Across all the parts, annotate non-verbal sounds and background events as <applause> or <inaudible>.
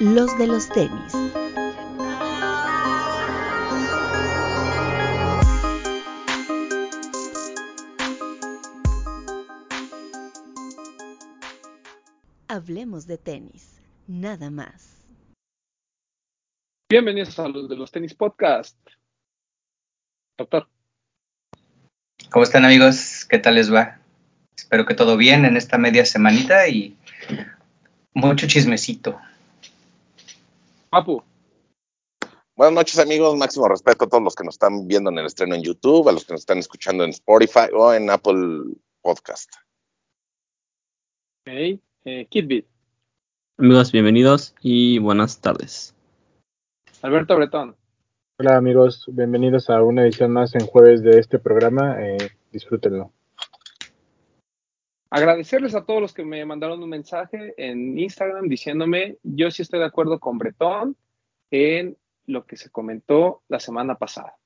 los de los tenis. Hablemos de tenis, nada más. Bienvenidos a los de los tenis podcast. Doctor. ¿Cómo están amigos? ¿Qué tal les va? Espero que todo bien en esta media semanita y mucho chismecito. Papu. Buenas noches amigos, máximo respeto a todos los que nos están viendo en el estreno en YouTube, a los que nos están escuchando en Spotify o en Apple Podcast. Hey, eh, Kidbit. Amigos, bienvenidos y buenas tardes. Alberto Bretón. Hola amigos, bienvenidos a una edición más en jueves de este programa. Eh, disfrútenlo. Agradecerles a todos los que me mandaron un mensaje en Instagram diciéndome, yo sí estoy de acuerdo con Bretón en lo que se comentó la semana pasada.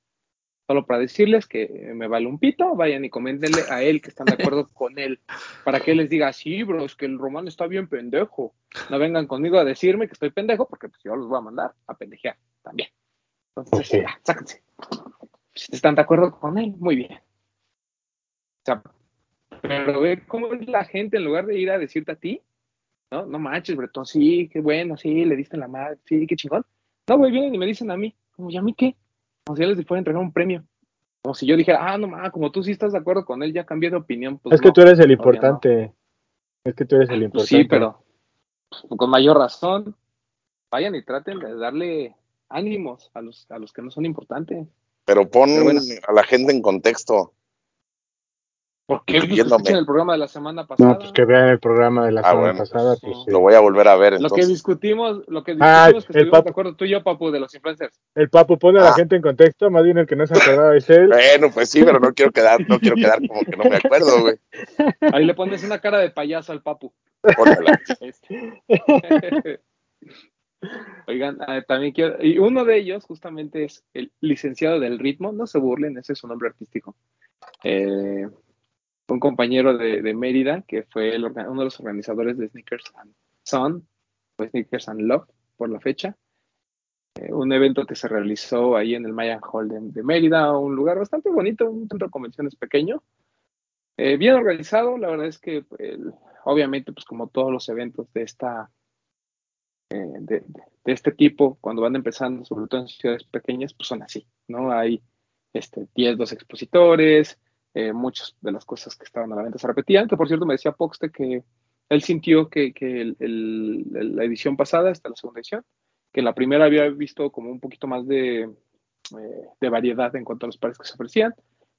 Solo para decirles que me vale un pito, vayan y coméntenle a él que están de acuerdo <laughs> con él, para que él les diga, sí, bro, es que el romano está bien pendejo. No vengan conmigo a decirme que estoy pendejo, porque pues, yo los voy a mandar a pendejear también. Entonces, ya, sáquense. Si están de acuerdo con él, muy bien. O sea, pero ver cómo es la gente en lugar de ir a decirte a ti, no, no manches, Bretón, sí, qué bueno, sí, le diste la madre, sí, qué chingón. No, güey, vienen y me dicen a mí, como, ¿y a mí qué? Como si ya les fuera a entregar un premio. Como si yo dijera, ah, no mames, como tú sí estás de acuerdo con él, ya cambié de opinión. Pues es que no, tú eres el importante. no. Es que tú eres el Pues importante. sí, pero pues, con mayor razón, vayan y traten de darle ánimos a los, a los que no son importantes. Pero pon Pero bueno. a la gente en contexto. ¿Por qué? Pues, escuchen el programa de la semana pasada. No, pues que vean el programa de la Ah, semana bueno. pasada. Pues, sí. Lo voy a volver a ver Lo que discutimos, lo que Ah, discutimos que el estuvimos pap- de acuerdo tú y yo, Papu, de los influencers. El papu pone a la Ah. gente en contexto, más bien el que no se acordaba es él. Bueno, pues sí, pero no quiero <laughs> quedar, no quiero quedar como que no me acuerdo, güey. Ahí le pones una cara de payaso al Papu. Póngala. Este. <laughs> Oigan, ah, también quiero, y uno de ellos justamente es el licenciado del ritmo, no se burlen, ese es su nombre artístico. Eh, un compañero de, de Mérida que fue uno de los organizadores de Sneakers and Son, o Sneakers and Love por la fecha. Eh, un evento que se realizó ahí en el Mayan Hall de, de Mérida, un lugar bastante bonito, un centro de convenciones pequeño. Eh, bien organizado, la verdad es que obviamente, pues como todos los eventos de esta eh, de, este tipo, cuando van empezando, sobre todo en ciudades pequeñas, pues son así, ¿no? Hay este, 10, 12 expositores, eh, muchas de las cosas que estaban a la venta se repetían, que por cierto me decía Poxte que él sintió que, que el- el- la edición pasada, esta la segunda edición, que la primera había visto como un poquito más de, eh, de variedad en cuanto a los pares que se ofrecían,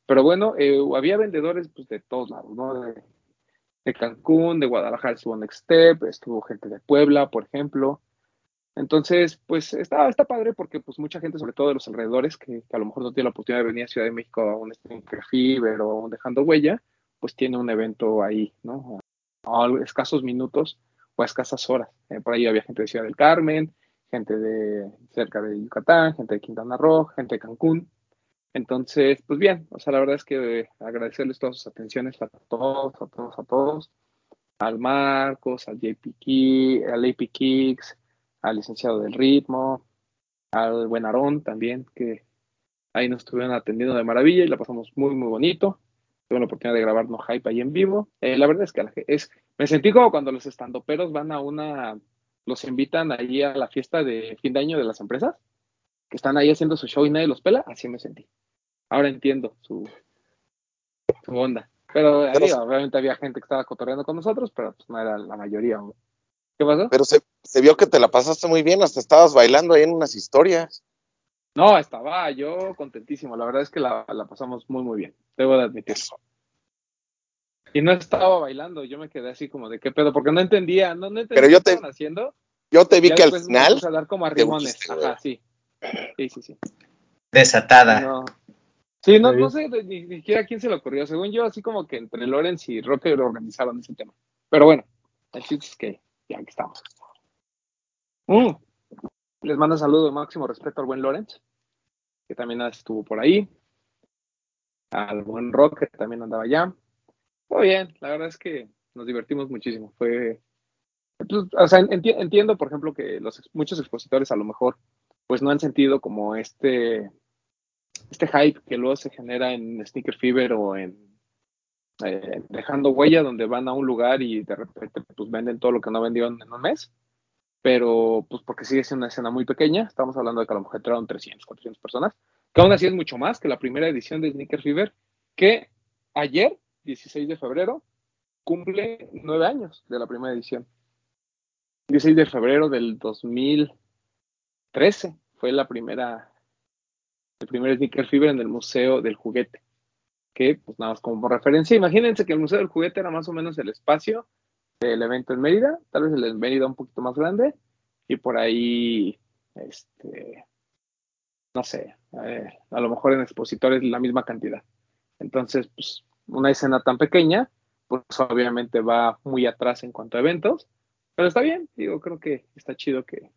pero bueno, eh, había vendedores pues, de todos lados, ¿no? De, de Cancún, de Guadalajara estuvo Next Step, estuvo gente de Puebla, por ejemplo. Entonces, pues está, está padre porque pues mucha gente, sobre todo de los alrededores, que, a lo mejor no tiene la oportunidad de venir a Ciudad de México a un Stinker Fever o un Dejando Huella, pues tiene un evento ahí, ¿no? A, a escasos minutos o a escasas horas. Eh, por ahí había gente de Ciudad del Carmen, gente de cerca de Yucatán, gente de Quintana Roo, gente de Cancún. Entonces, pues bien, o sea, la verdad es que agradecerles todas sus atenciones a todos, a todos, a todos, al Marcos, al JP Ki- al AP Kicks, al licenciado del ritmo, al buen Aarón también, que ahí nos estuvieron atendiendo de maravilla y la pasamos muy, muy bonito. Tuve la oportunidad de grabar No Hype ahí en vivo. Eh, la verdad es que es, me sentí como cuando los estandoperos van a una, los invitan ahí a la fiesta de fin de año de las empresas, que están ahí haciendo su show y nadie los pela, así me sentí. Ahora entiendo su, su onda. Pero digo, obviamente había gente que estaba cotorreando con nosotros, pero pues no era la mayoría. ¿Qué pasó? Pero se, se vio que te la pasaste muy bien, hasta estabas bailando ahí en unas historias. No, estaba yo contentísimo. La verdad es que la, la pasamos muy, muy bien. Debo de admitir. Eso. Y no estaba bailando. Yo me quedé así como de qué pedo, porque no entendía, no, no entendía Pero qué yo te- estaban haciendo. Yo te vi que al me final, puse a dar como a rimones. Ajá, sí. Sí, sí, sí. Desatada. No. Sí, no, no sé ni, ni siquiera a quién se le ocurrió. Según yo, así como que entre Lorenz y Rocker organizaron ese tema. Pero bueno, el chiste es que ya aquí estamos. Mm. Les mando saludo de máximo respeto al buen Lorenz, que también estuvo por ahí. Al buen Rock, que también andaba allá. Muy bien, la verdad es que nos divertimos muchísimo. Fue Pues, o sea, enti- entiendo, por ejemplo, que los muchos expositores a lo mejor pues no han sentido como este este hype que luego se genera en Sneaker Fever o en eh, dejando huella donde van a un lugar y de repente pues venden todo lo que no vendieron en un mes pero pues porque sigue siendo una escena muy pequeña estamos hablando de que a lo mejor entraron 300, 400 personas que aún así es mucho más que la primera edición de Sneaker Fever que ayer, 16 de febrero cumple nueve años de la primera edición 16 de febrero del 2013 fue la primera, el primer Sneaker Fever en el Museo del Juguete. Que, pues nada más como referencia, imagínense que el Museo del Juguete era más o menos el espacio del evento en Mérida, tal vez el de Mérida un poquito más grande, y por ahí, este, no sé, eh, a lo mejor en expositores la misma cantidad. Entonces, pues, una escena tan pequeña, pues obviamente va muy atrás en cuanto a eventos, pero está bien, digo, creo que está chido que,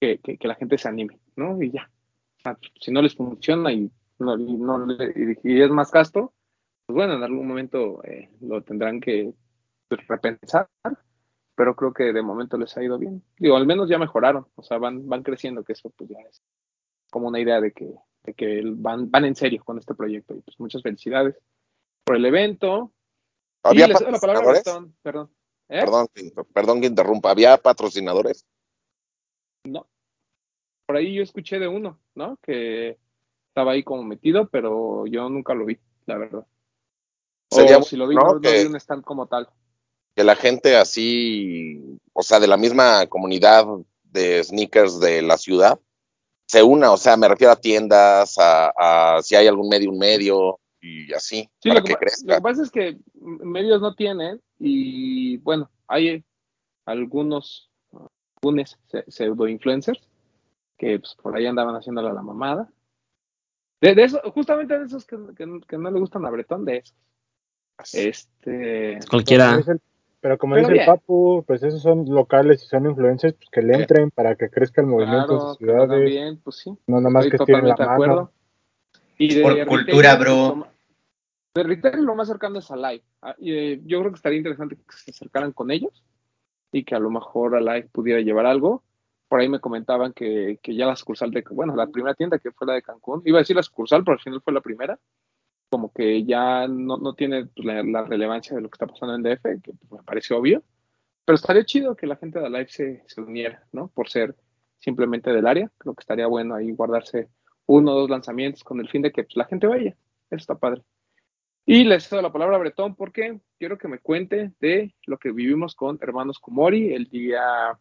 que, que, la gente se anime, ¿no? Y ya. Sea, si no les funciona y, no, y, no le- y es más gasto, pues bueno, en algún momento eh, lo tendrán que repensar, pero creo que de momento les ha ido bien. Digo, al menos ya mejoraron, o sea, van, van creciendo, que eso pues ya es como una idea de que, de que van, van en serio con este proyecto. Y pues muchas felicidades por el evento. ¿Había y les doy la palabra? Gastón, perdón. ¿Eh? Perdón, que- perdón que interrumpa. ¿Había patrocinadores? No. Por ahí yo escuché de uno, ¿no? Que estaba ahí como metido, pero yo nunca lo vi, la verdad. Sería o si lo vi, no, no que- vi un stand como tal. que la gente así, o sea, de la misma comunidad de sneakers de la ciudad, se una, o sea, me refiero a tiendas, a, a si hay algún medio, un medio, y así, Sí, para lo que, crezca. lo que pasa es que medios no tienen y bueno, hay algunos, algunos pseudo influencers que pues, por ahí andaban haciéndole a la mamada. De, de eso, justamente de esos que, que- que no le gustan a Bretón, de esos. Este, Cualquiera. pero como Pero dice el. Papu, pues esos son locales y son influencers, pues que le entren para que crezca el movimiento claro, sus hagan ciudades. bien, pues sí. No nomás Estoy que estiren la totalmente de mano. acuerdo. Y de Por cultura, bro. De retail lo más cercano es a Live. Ah, y, eh, yo creo que estaría interesante que se acercaran con ellos y que a lo mejor a Live pudiera llevar algo. Por ahí me comentaban que, que ya la sucursal de, bueno, la primera tienda que fue la de Cancún, iba a decir la sucursal, pero al final fue la primera, como que ya no, no tiene pues, la, la relevancia de lo que está pasando en DF, que me parece obvio, pero estaría chido que la gente de Live se, se uniera, ¿no? Por ser simplemente del área, creo que estaría bueno ahí guardarse uno o dos lanzamientos con el fin de que pues, la gente vaya. Eso está padre. Y les cedo la palabra a Bretón porque quiero que me cuente de lo que vivimos con Hermanos Kumori el día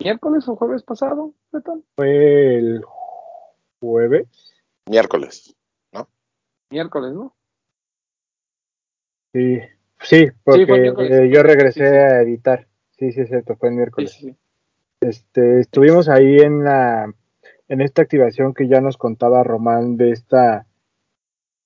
miércoles o jueves pasado, Bretón. Fue el jueves. Miércoles. Miércoles, ¿no? Sí, sí, porque eh, yo regresé Sí, sí. a editar. Sí, sí, es cierto, fue el miércoles. sí, sí. Este, estuvimos ahí en la, en esta activación que ya nos contaba Román de esta,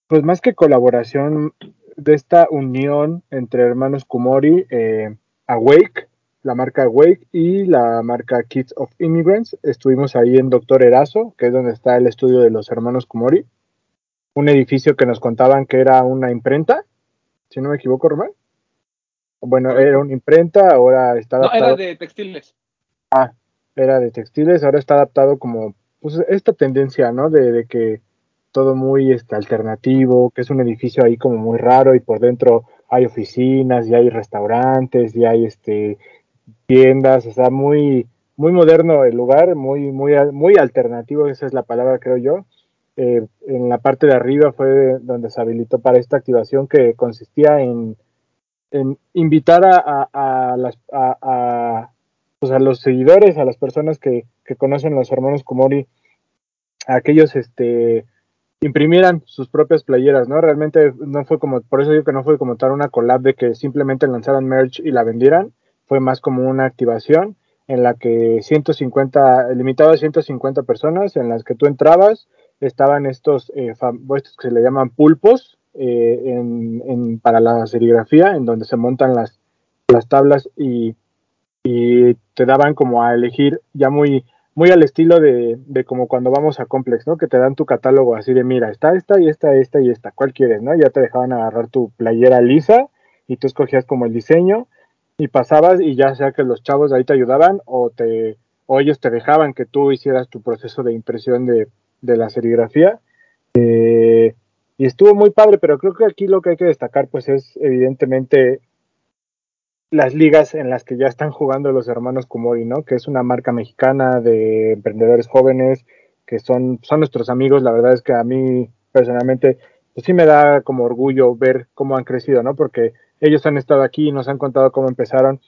pues más que colaboración, de esta unión entre hermanos Kumori, eh, Awake, la marca Awake y la marca Kids of Immigrants. Estuvimos ahí en Doctor Erazo, que es donde está el estudio de los hermanos Kumori. Un edificio que nos contaban que era una imprenta, si no me equivoco, Román. Bueno, era una imprenta, ahora está No, adaptado era de textiles. era de textiles, ahora está adaptado como pues esta tendencia, ¿no? De, de que todo muy este, alternativo, que es un edificio ahí como muy raro y por dentro hay oficinas y hay restaurantes y hay este tiendas, sea, muy muy moderno el lugar, muy muy muy alternativo, esa es la palabra creo yo. Eh, en la parte de arriba fue donde se habilitó para esta activación que consistía en, en invitar a, a, a pues a los seguidores, a las personas que, que conocen los hermanos Kumori, a aquellos este imprimieran sus propias playeras, ¿no? Realmente no fue como, por eso digo que no fue como tal una collab de que simplemente lanzaran merch y la vendieran, fue más como una activación en la que 150, limitado a 150 personas, en las que tú entrabas, estaban estos, eh, estos que se le llaman pulpos eh, en, en, para la serigrafía, en donde se montan las, las tablas y, y te daban como a elegir ya muy muy al estilo de, de, como cuando vamos a Complex, ¿no? Que te dan tu catálogo así de, mira, está esta y esta, esta y esta, ¿cuál quieres, no? Ya te dejaban agarrar tu playera lisa y tú escogías como el diseño y pasabas y ya sea que los chavos ahí te ayudaban o te o ellos te dejaban que tú hicieras tu proceso de impresión de, de la serigrafía. Eh, y estuvo muy padre, pero creo que aquí lo que hay que destacar pues es evidentemente las ligas en las que ya están jugando los hermanos Kumori, ¿no? Que es una marca mexicana de emprendedores jóvenes que son, son nuestros amigos. La verdad es que a mí personalmente pues sí me da como orgullo ver cómo han crecido, ¿no? Porque ellos han estado aquí y nos han contado cómo empezaron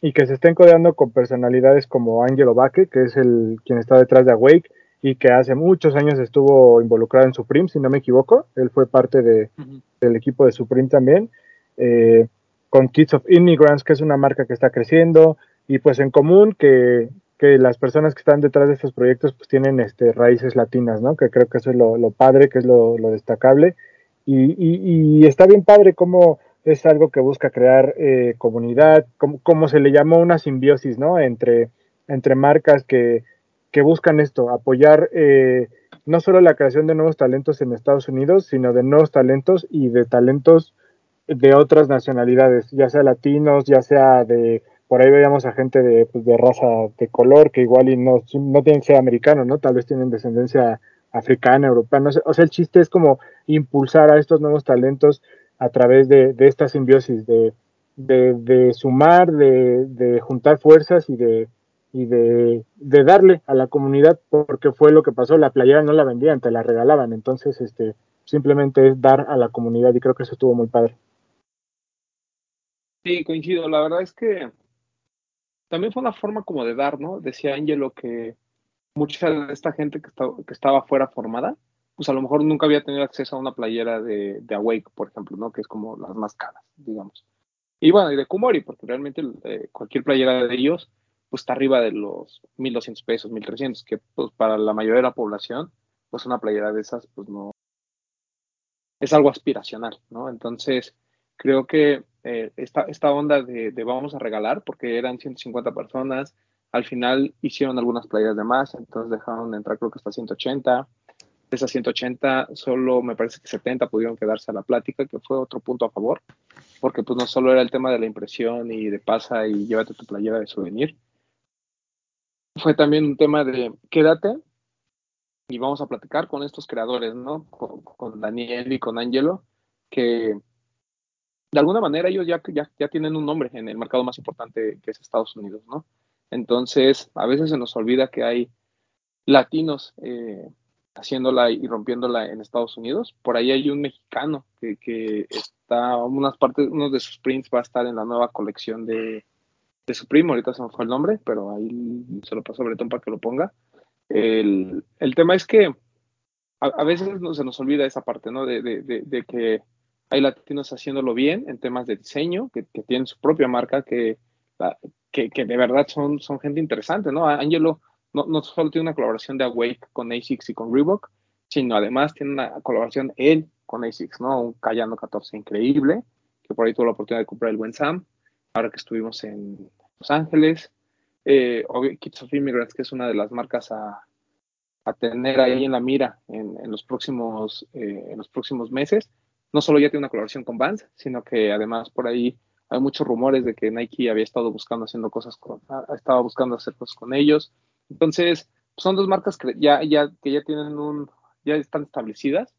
y que se estén codeando con personalidades como Angelo Baque, que es el quien está detrás de Awake y que hace muchos años estuvo involucrado en Supreme, si no me equivoco. Él fue parte de, Ujú. del equipo de Supreme también. Eh, con Kids of Immigrants, que es una marca que está creciendo, y pues en común que, que las personas que están detrás de estos proyectos pues tienen este, raíces latinas, ¿no? Que creo que eso es lo, lo padre, que es lo, lo destacable. Y, y, y, está bien padre cómo es algo que busca crear eh, comunidad, como, como, se le llamó una simbiosis, ¿no? Entre, entre marcas que, que buscan esto, apoyar eh, no solo la creación de nuevos talentos en Estados Unidos, sino de nuevos talentos y de talentos de otras nacionalidades, ya sea latinos, ya sea de, por ahí veíamos a gente de, pues, de raza de color, que igual y no, no tienen que ser americanos, ¿no? Tal vez tienen descendencia africana, europea, no o sea, el chiste es como impulsar a estos nuevos talentos a través de, de esta simbiosis, de, de, sumar, de, juntar fuerzas y de y de, darle a la comunidad porque fue lo que pasó, la playera no la vendían, te la regalaban, entonces este simplemente es dar a la comunidad y creo que eso estuvo muy padre. Sí, coincido. La verdad es que también fue una forma como de dar, ¿no? Decía Angelo que mucha de esta gente que, estaba, que estaba fuera formada, pues a lo mejor nunca había tenido acceso a una playera de, Awake, por ejemplo, ¿no? Que es como las más caras, digamos. Y bueno, y de Kumori, porque realmente eh, cualquier playera de ellos, pues está arriba de los 1.200 pesos, 1.300, que pues para la mayoría de la población, pues una playera de esas, pues no, es algo aspiracional, ¿no? Entonces, creo que eh, esta, esta onda de, vamos a regalar, porque eran 150 personas, al final hicieron algunas playeras de más, entonces dejaron de entrar creo que hasta 180. De esas 180, solo me parece que 70 pudieron quedarse a la plática, que fue otro punto a favor, porque pues no solo era el tema de la impresión y de pasa y llévate tu playera de souvenir, fue también un tema de quédate y vamos a platicar con estos creadores, ¿no? Con, Daniel y con Angelo, que de alguna manera ellos ya, ya, ya, tienen un nombre en el mercado más importante que es Estados Unidos, ¿no? Entonces, a veces se nos olvida que hay latinos eh, haciéndola y rompiéndola en Estados Unidos. Por ahí hay un mexicano que, que está, unas partes, uno de sus prints va a estar en la nueva colección de, de su primo, ahorita se me fue el nombre, pero ahí se lo paso a Bretón para que lo ponga. El, el tema es que a, a, veces se nos olvida esa parte, ¿no? De, de, de, de, que hay latinos haciéndolo bien en temas de diseño, que, que tienen su propia marca, que, que, que, de verdad son, son gente interesante, ¿no? Angelo no, solo tiene una colaboración de Awake con ASICS y con Reebok, sino además tiene una colaboración él con ASICS, ¿no? Un Cayano 14 increíble, que por ahí tuvo la oportunidad de comprar el buen Sam, ahora que estuvimos en Los Ángeles. Eh, Kids of Immigrants, que es una de las marcas a, a tener ahí en la mira en, en los, próximos, eh, en los próximos meses. No solo ya tiene una colaboración con Vans, sino que además por ahí hay muchos rumores de que Nike había estado buscando haciendo cosas con, estaba buscando hacer cosas con ellos. Entonces, son dos marcas que ya, ya, que ya tienen un, ya están establecidas.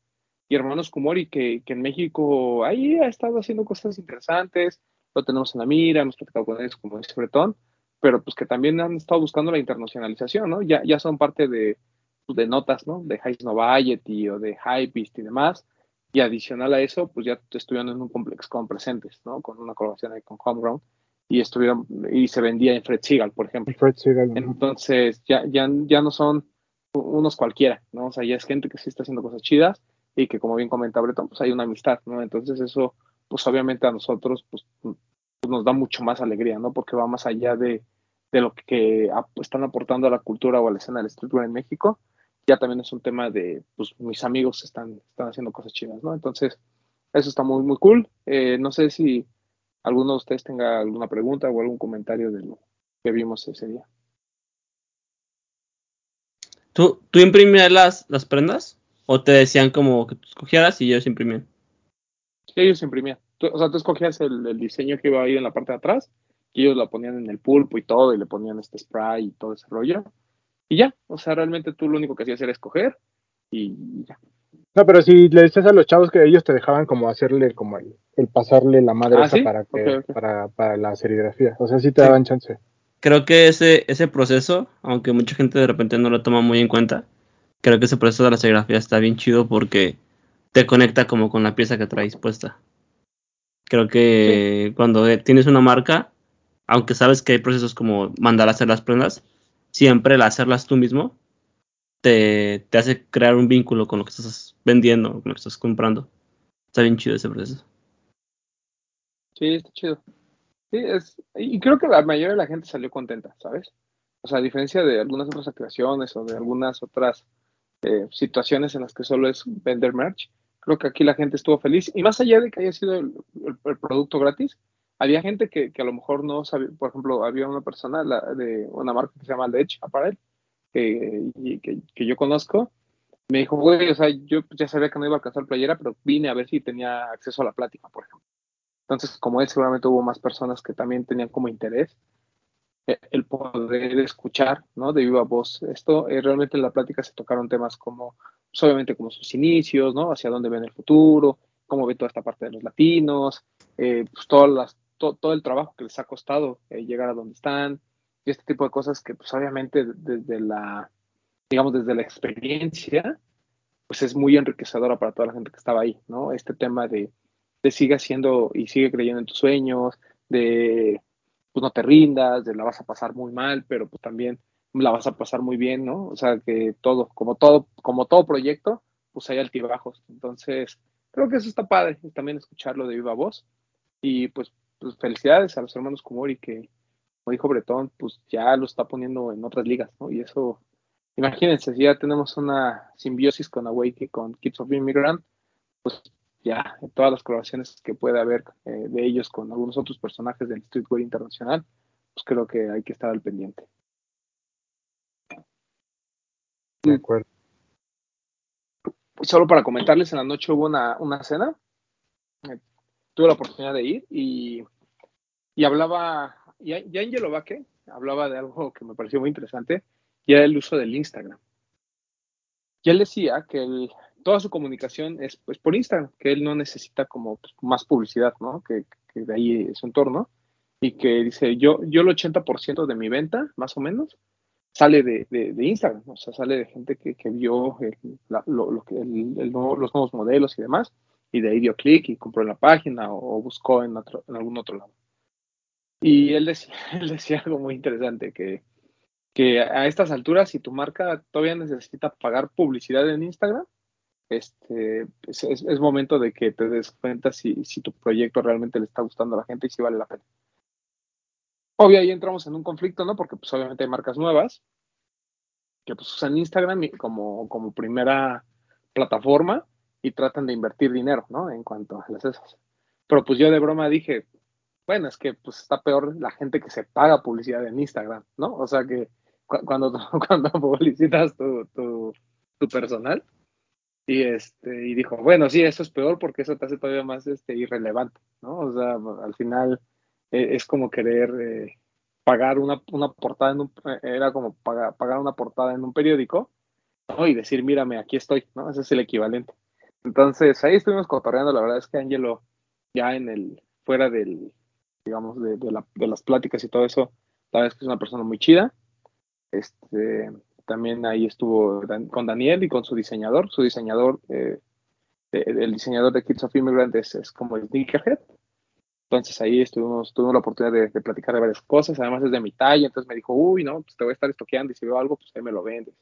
Y hermanos Kumori, que, que en México ahí ha estado haciendo cosas interesantes, lo tenemos en la mira, hemos platicado con ellos, como dice Bretón, pero pues que también han estado buscando la internacionalización, ¿no? Ya, ya son parte de, de notas, ¿no? De High o de Hypebeast y demás. Y adicional a eso, pues ya estuvieron en un complex con presentes, ¿no? Con una colaboración ahí con Homegrown y estuvieron y se vendía en Fred Seagal, por ejemplo. Fred Seagal, Entonces, ya, ya, ya no son unos cualquiera, ¿no? O sea, ya es gente que sí está haciendo cosas chidas y que, como bien comenta Breton, pues hay una amistad, ¿no? Entonces, eso, pues obviamente a nosotros, pues, pues nos da mucho más alegría, ¿no? Porque va más allá de, de lo que están aportando a la cultura o a la escena del streetwear en México. Ya también es un tema de, pues, mis amigos están, están haciendo cosas chidas, ¿no? Entonces, eso está muy, muy cool. Eh, no sé si alguno de ustedes tenga alguna pregunta o algún comentario de lo que vimos ese día. ¿Tú, tú imprimías las, las prendas? ¿O te decían como que tú escogieras y ellos imprimían? Sí, ellos imprimían. Tú, o sea, tú escogías el, el, diseño que iba a ir en la parte de atrás y ellos lo ponían en el pulpo y todo, y le ponían este spray y todo ese rollo. Y ya, o sea, realmente tú lo único que hacías era escoger y ya. No, pero si le decías a los chavos que ellos te dejaban como hacerle como el, el pasarle la madre Ah, esa ¿sí? para, que, para para la serigrafía. O sea, sí te Sí. daban chance. Creo que ese, ese proceso, aunque mucha gente de repente no lo toma muy en cuenta, creo que ese proceso de la serigrafía está bien chido porque te conecta como con la pieza que traes puesta. Creo que cuando eh, tienes una marca, aunque sabes que hay procesos como mandar a hacer las prendas, siempre el hacerlas tú mismo te, te hace crear un vínculo con lo que estás vendiendo, con lo que estás comprando. Está bien chido ese proceso. Sí, está chido. Sí, es, y creo que la mayoría de la gente salió contenta, ¿sabes? O sea, a diferencia de algunas otras activaciones o de algunas otras eh, situaciones en las que solo es vender merch, creo que aquí la gente estuvo feliz. Y más allá de que haya sido el, producto gratis, había gente que, que a lo mejor no sabía, por ejemplo, había una persona de una marca que se llama Ledge Apparel, que, y que, que yo conozco, me dijo, güey, o sea, yo ya sabía que no iba a alcanzar playera, pero vine a ver si tenía acceso a la plática, por ejemplo. Entonces, como él, seguramente hubo más personas que también tenían como interés eh, el poder escuchar, ¿no? De viva voz. Esto, eh, realmente en la plática se tocaron temas como, pues, obviamente, como sus inicios, ¿no? Hacia dónde ven el futuro, cómo ve toda esta parte de los latinos, eh, pues todas las, to- todo el trabajo que les ha costado eh, llegar a donde están, este tipo de cosas que, pues, obviamente, desde la, digamos, desde la experiencia, pues es muy enriquecedora para toda la gente que estaba ahí, ¿no? Este tema de, de sigue haciendo y sigue creyendo en tus sueños, de pues no te rindas, de la vas a pasar muy mal, pero pues también la vas a pasar muy bien, ¿no? O sea, que todo, como todo, como todo proyecto, pues hay altibajos. Entonces, creo que eso está padre, también escucharlo de viva voz. Y pues, pues felicidades a los hermanos Kumori que, como dijo Bretón, pues ya lo está poniendo en otras ligas, ¿no? Y eso, imagínense, si ya tenemos una simbiosis con Awake y con Kids of Immigrant, pues ya en todas las colaboraciones que puede haber eh, de ellos con algunos otros personajes del streetwear internacional, pues creo que hay que estar al pendiente. De acuerdo. Solo para comentarles, en la noche hubo una, una cena, eh, tuve la oportunidad de ir y, y hablaba, y, y Angelo Vaque hablaba de algo que me pareció muy interesante, y era el uso del Instagram. Y él decía que toda su comunicación es pues por Instagram, que él no necesita como pues, más publicidad, ¿no? Que, de ahí es su entorno. Y que dice, yo, yo el 80% de mi venta, más o menos, sale de, de, Instagram, o sea, sale de gente que, que vio los nuevos modelos y demás, y de ahí dio clic y compró en la página o, buscó en, en, algún otro lado. Y él decía, <laughs> él decía algo muy interesante, que, que a estas alturas, si tu marca todavía necesita pagar publicidad en Instagram, este, es, es, es, momento de que te des cuenta si, si, tu proyecto realmente le está gustando a la gente y si vale la pena. Obvio, ahí entramos en un conflicto, ¿no? Porque pues obviamente hay marcas nuevas que pues usan Instagram como, como primera plataforma y tratan de invertir dinero, ¿no? En cuanto a las esas. Pero pues yo de broma dije, bueno, es que pues está peor la gente que se paga publicidad en Instagram, ¿no? O sea que cu cuando, <laughs> cuando publicitas tu, tu, tu personal, y este y dijo bueno sí eso es peor porque eso te hace todavía más este irrelevante no o sea al final eh, es como querer eh, pagar una, una portada en un, eh, era como pagar, pagar una portada en un periódico ¿no? y decir mírame aquí estoy no ese es el equivalente entonces ahí estuvimos cotorreando la verdad es que Angelo ya en el fuera del digamos de, de, la, de las pláticas y todo eso la verdad es que es una persona muy chida este también ahí estuvo con Daniel y con su diseñador. Su diseñador, eh, el diseñador de Kids of Immigrant es, es como el Sneakerhead. Entonces ahí estuvimos, tuvimos la oportunidad de, de, platicar de varias cosas. Además es de mi talla, entonces me dijo, uy, no, pues te voy a estar estoqueando y si veo algo, pues ahí me lo vendes.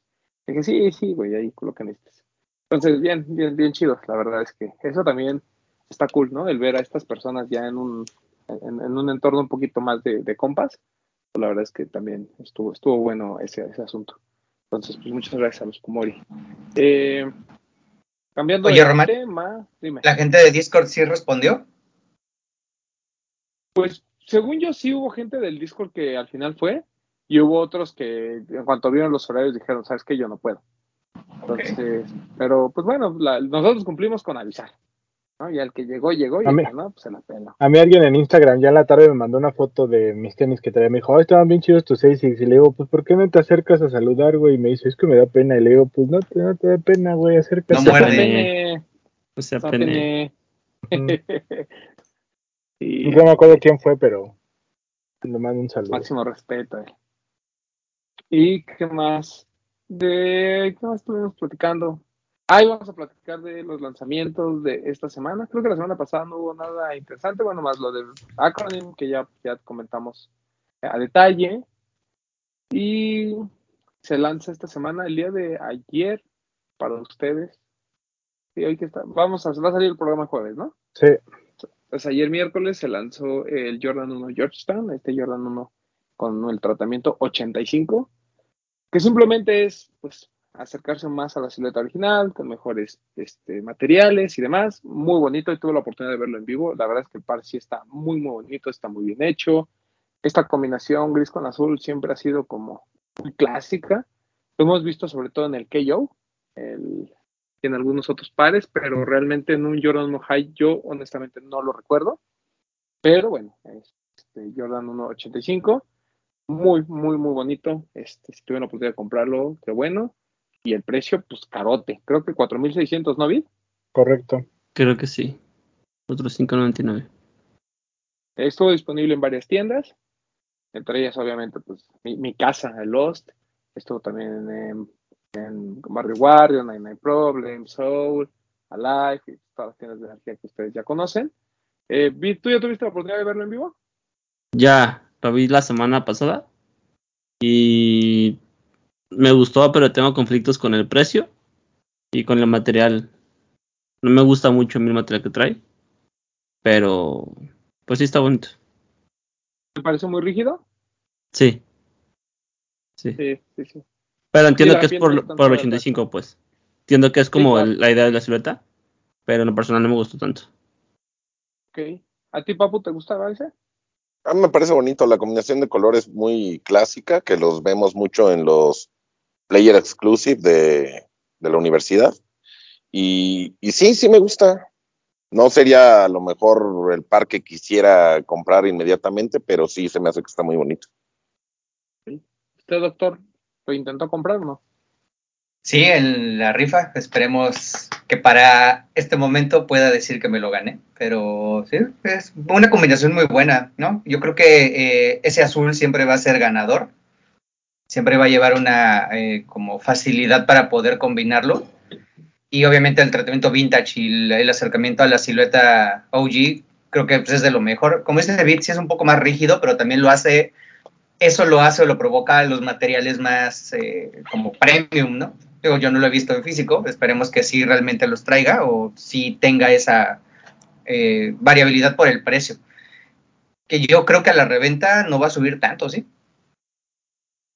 Y dije, sí, sí, güey, ahí lo que necesites. Entonces, bien, bien, bien chido. La verdad es que eso también está cool, ¿no? El ver a estas personas ya en un, en, en un entorno un poquito más de, de compas. Pues la verdad es que también estuvo, estuvo bueno ese, ese asunto. Entonces, pues muchas gracias a los Kumori. Eh, cambiando Oye, de Román, tema, dime. ¿La gente de Discord sí respondió? Pues según yo sí hubo gente del Discord que al final fue y hubo otros que en cuanto vieron los horarios dijeron, sabes que yo no puedo. Entonces, okay. pero pues bueno, la, nosotros cumplimos con avisar. ¿No? Y al que llegó, llegó, y A el mí- que no, pues se la pena. A mí alguien en Instagram ya en la tarde me mandó una foto de mis tenis que traía. Me dijo, ay, estaban bien chidos tus seis. Y le digo, pues, ¿por qué no te acercas a saludar, güey? Y me dice, es que me da pena. Y le digo, pues, no te, no te da pena, güey, acércate. No muerde. Pene, O sea, está pene. pene. Ujú. <laughs> y No me acuerdo quién fue, pero le mando un saludo. máximo respeto. eh. ¿Y qué más? De ¿qué más estuvimos platicando? Ahí vamos a platicar de los lanzamientos de esta semana. Creo que la semana pasada no hubo nada interesante, bueno, más lo de Acronym que ya, ya comentamos a detalle. Y se lanza esta semana, el día de ayer, para ustedes. Sí, hoy que está, vamos a, va a salir el programa jueves, ¿no? Sí, Pues ayer miércoles se lanzó el Jordan 1 Georgetown, este Jordan 1 con el tratamiento 85, que simplemente es pues acercarse más a la silueta original, con mejores este, materiales y demás. Muy bonito, y tuve la oportunidad de verlo en vivo. La verdad es que el par sí está muy, muy bonito, está muy bien hecho. Esta combinación gris con azul siempre ha sido como muy clásica. Lo hemos visto sobre todo en el KO, el, y en algunos otros pares, pero realmente en un Jordan 1 High yo honestamente no lo recuerdo. Pero bueno, este Jordan 1.85, muy, muy, muy bonito. Este, si tuvieron la oportunidad de comprarlo, qué bueno. Y el precio, pues carote. Creo que 4.600, ¿no, Vid? correcto. Creo que sí. Otro 5.99. Estuvo disponible en varias tiendas. Entre ellas, obviamente, pues mi, mi casa, el Lost. Estuvo también en, en Barrio Warrior, Nine Nine Problems, Soul, Alive, y todas las tiendas de energía que ustedes ya conocen. Eh, Vid, ¿tú ya tuviste la oportunidad de verlo en vivo? Ya, lo vi la semana pasada. Y me gustó, pero tengo conflictos con el precio y con el material. No me gusta mucho el material que trae. Pero, pues sí está bonito. ¿Me parece muy rígido? Sí. Sí. Sí, sí, sí. Pero entiendo que es por, por el suave, 85, pues. Entiendo que es como claro. el- la idea de la silueta. Pero en lo personal no me gustó tanto. Ok. ¿A ti, Papu, te gustaba ese? A mí me parece bonito, la combinación de colores muy clásica, que los vemos mucho en los Player Exclusive de, de la universidad. Y, y sí, sí me gusta. No sería a lo mejor el par que quisiera comprar inmediatamente, pero sí se me hace que está muy bonito. ¿Usted, doctor, lo intentó comprar o no? Sí, en la rifa, esperemos que para este momento pueda decir que me lo gané, pero sí, es una combinación muy buena, ¿no? Yo creo que eh, ese azul siempre va a ser ganador, siempre va a llevar una eh, como facilidad para poder combinarlo y obviamente el tratamiento vintage y el, acercamiento a la silueta OG creo que pues, es de lo mejor. Como dice David, sí es un poco más rígido, pero también lo hace, eso lo hace o lo provoca los materiales más eh, como premium, ¿no? Digo, yo no lo he visto en físico, esperemos que sí realmente los traiga o sí tenga esa eh, variabilidad por el precio. Que yo creo que a la reventa no va a subir tanto, ¿sí?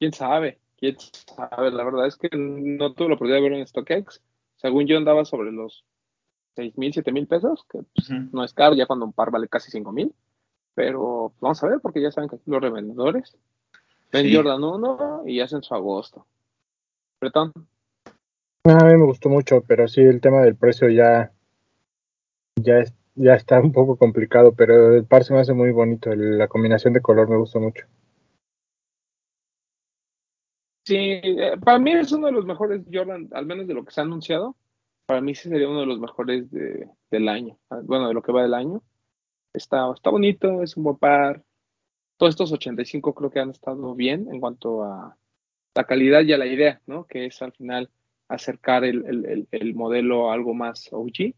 ¿Quién sabe? ¿Quién sabe? La verdad es que no tuve la oportunidad de verlo en StockX. Según yo andaba sobre los 6 mil, 7 mil pesos, que pues, no es caro ya cuando un par vale casi 5 mil. Pero vamos a ver, porque ya saben que aquí los revendedores ven Sí. Jordan 1 y hacen su agosto. Bretón, A mí me gustó mucho, pero sí, el tema del precio ya, ya, es- ya está un poco complicado, pero el par se me hace muy bonito. el- la combinación de color me gustó mucho. Sí, eh, para mí es uno de los mejores Jordan, al menos de lo que se ha anunciado. Para mí sí sería uno de los mejores de, del año. Ah, Bueno, de lo que va del año. Está, está bonito, es un buen par. Todos estos 85 creo que han estado bien en cuanto a la calidad y a la idea, ¿no? Que es al final acercar el, el, el, el modelo algo más OG.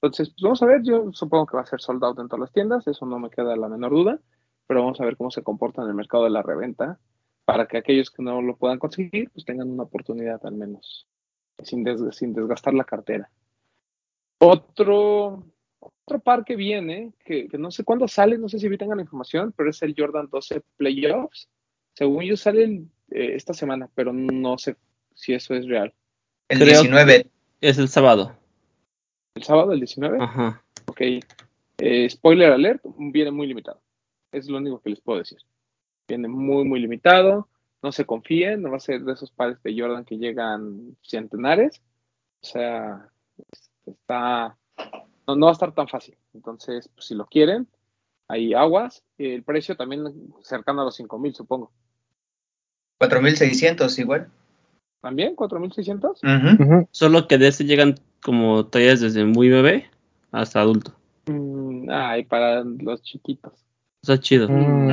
Entonces, pues vamos a ver, yo supongo que va a ser sold out en todas las tiendas, eso no me queda la menor duda, pero vamos a ver cómo se comporta en el mercado de la reventa para que aquellos que no lo puedan conseguir, pues tengan una oportunidad al menos, sin, des, sin desgastar la cartera. Otro, otro par que viene, que, que, no sé cuándo sale, no sé si vi tengan la información, pero es el Jordan 12 Playoffs. Según yo salen eh, esta semana, pero no sé si eso es real. El Creo 19. Es el sábado. ¿El sábado, el 19? Ajá. Ok. Eh, spoiler alert, viene muy limitado. Es lo único que les puedo decir. Viene muy, muy limitado. No se confíen, no va a ser de esos pares de Jordan que llegan centenares. O sea, está, no, no va a estar tan fácil. Entonces, pues, si lo quieren, hay aguas. El precio también cercano a los 5 mil, supongo. 4600 igual. ¿También? ¿4.600? Ujú. Ujú. Solo que de este llegan como tallas desde muy bebé hasta adulto. Mm, ay, para los chiquitos. Eso es chido. Mm.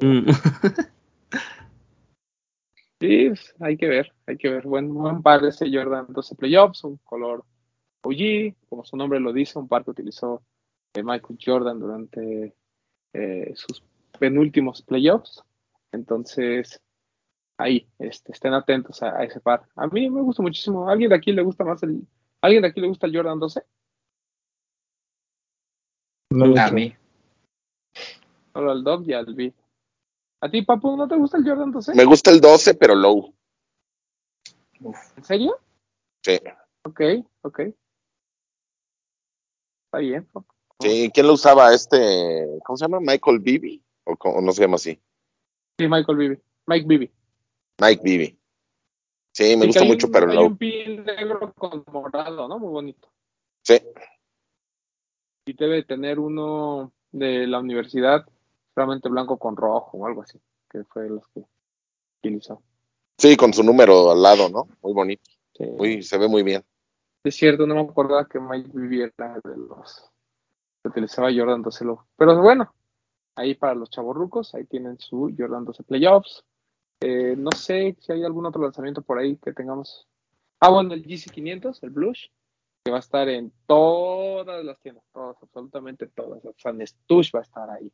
Mm. Mm. <laughs> Sí, pues, hay que ver, hay que ver. Buen, buen par ese Jordan 12 Playoffs, un color OG, como su nombre lo dice, un par que utilizó eh, Michael Jordan durante eh, sus penúltimos playoffs. Entonces, ahí, este, estén atentos a, a ese par. A mí me gusta muchísimo. ¿A alguien de aquí le gusta más el, ¿a alguien de aquí le gusta el Jordan 12? No. A mí. Solo al Dog y al B. ¿A ti, Papu, no te gusta el Jordan 12? Me gusta el 12, pero low. ¿En serio? Sí. Ok, ok. Está bien. Papu. sí. ¿Quién lo usaba? Este, ¿cómo se llama? Michael Bibi. O, no se llama así. Sí, Michael Bibi. Mike Bibi. Mike Bibi. Sí, me Sí, gusta hay mucho, un- pero Hay low. un pin negro con morado, ¿no? Muy bonito. Sí. Y debe tener uno de la universidad, solamente blanco con rojo o algo así, que fue los que utilizó. Sí, con su número al lado, ¿no? Muy bonito. Sí. Muy, se ve muy bien. Es cierto, no me acordaba que Mike viviera de los que utilizaba Jordan 12 Low. Pero bueno, ahí para los chavorrucos, ahí tienen su Jordan 12 Playoffs. Eh, no sé si hay algún otro lanzamiento por ahí que tengamos. Ah, bueno, el GC500, el Blush, que va a estar en todas las tiendas, todas, absolutamente todas. En Stush va a estar ahí.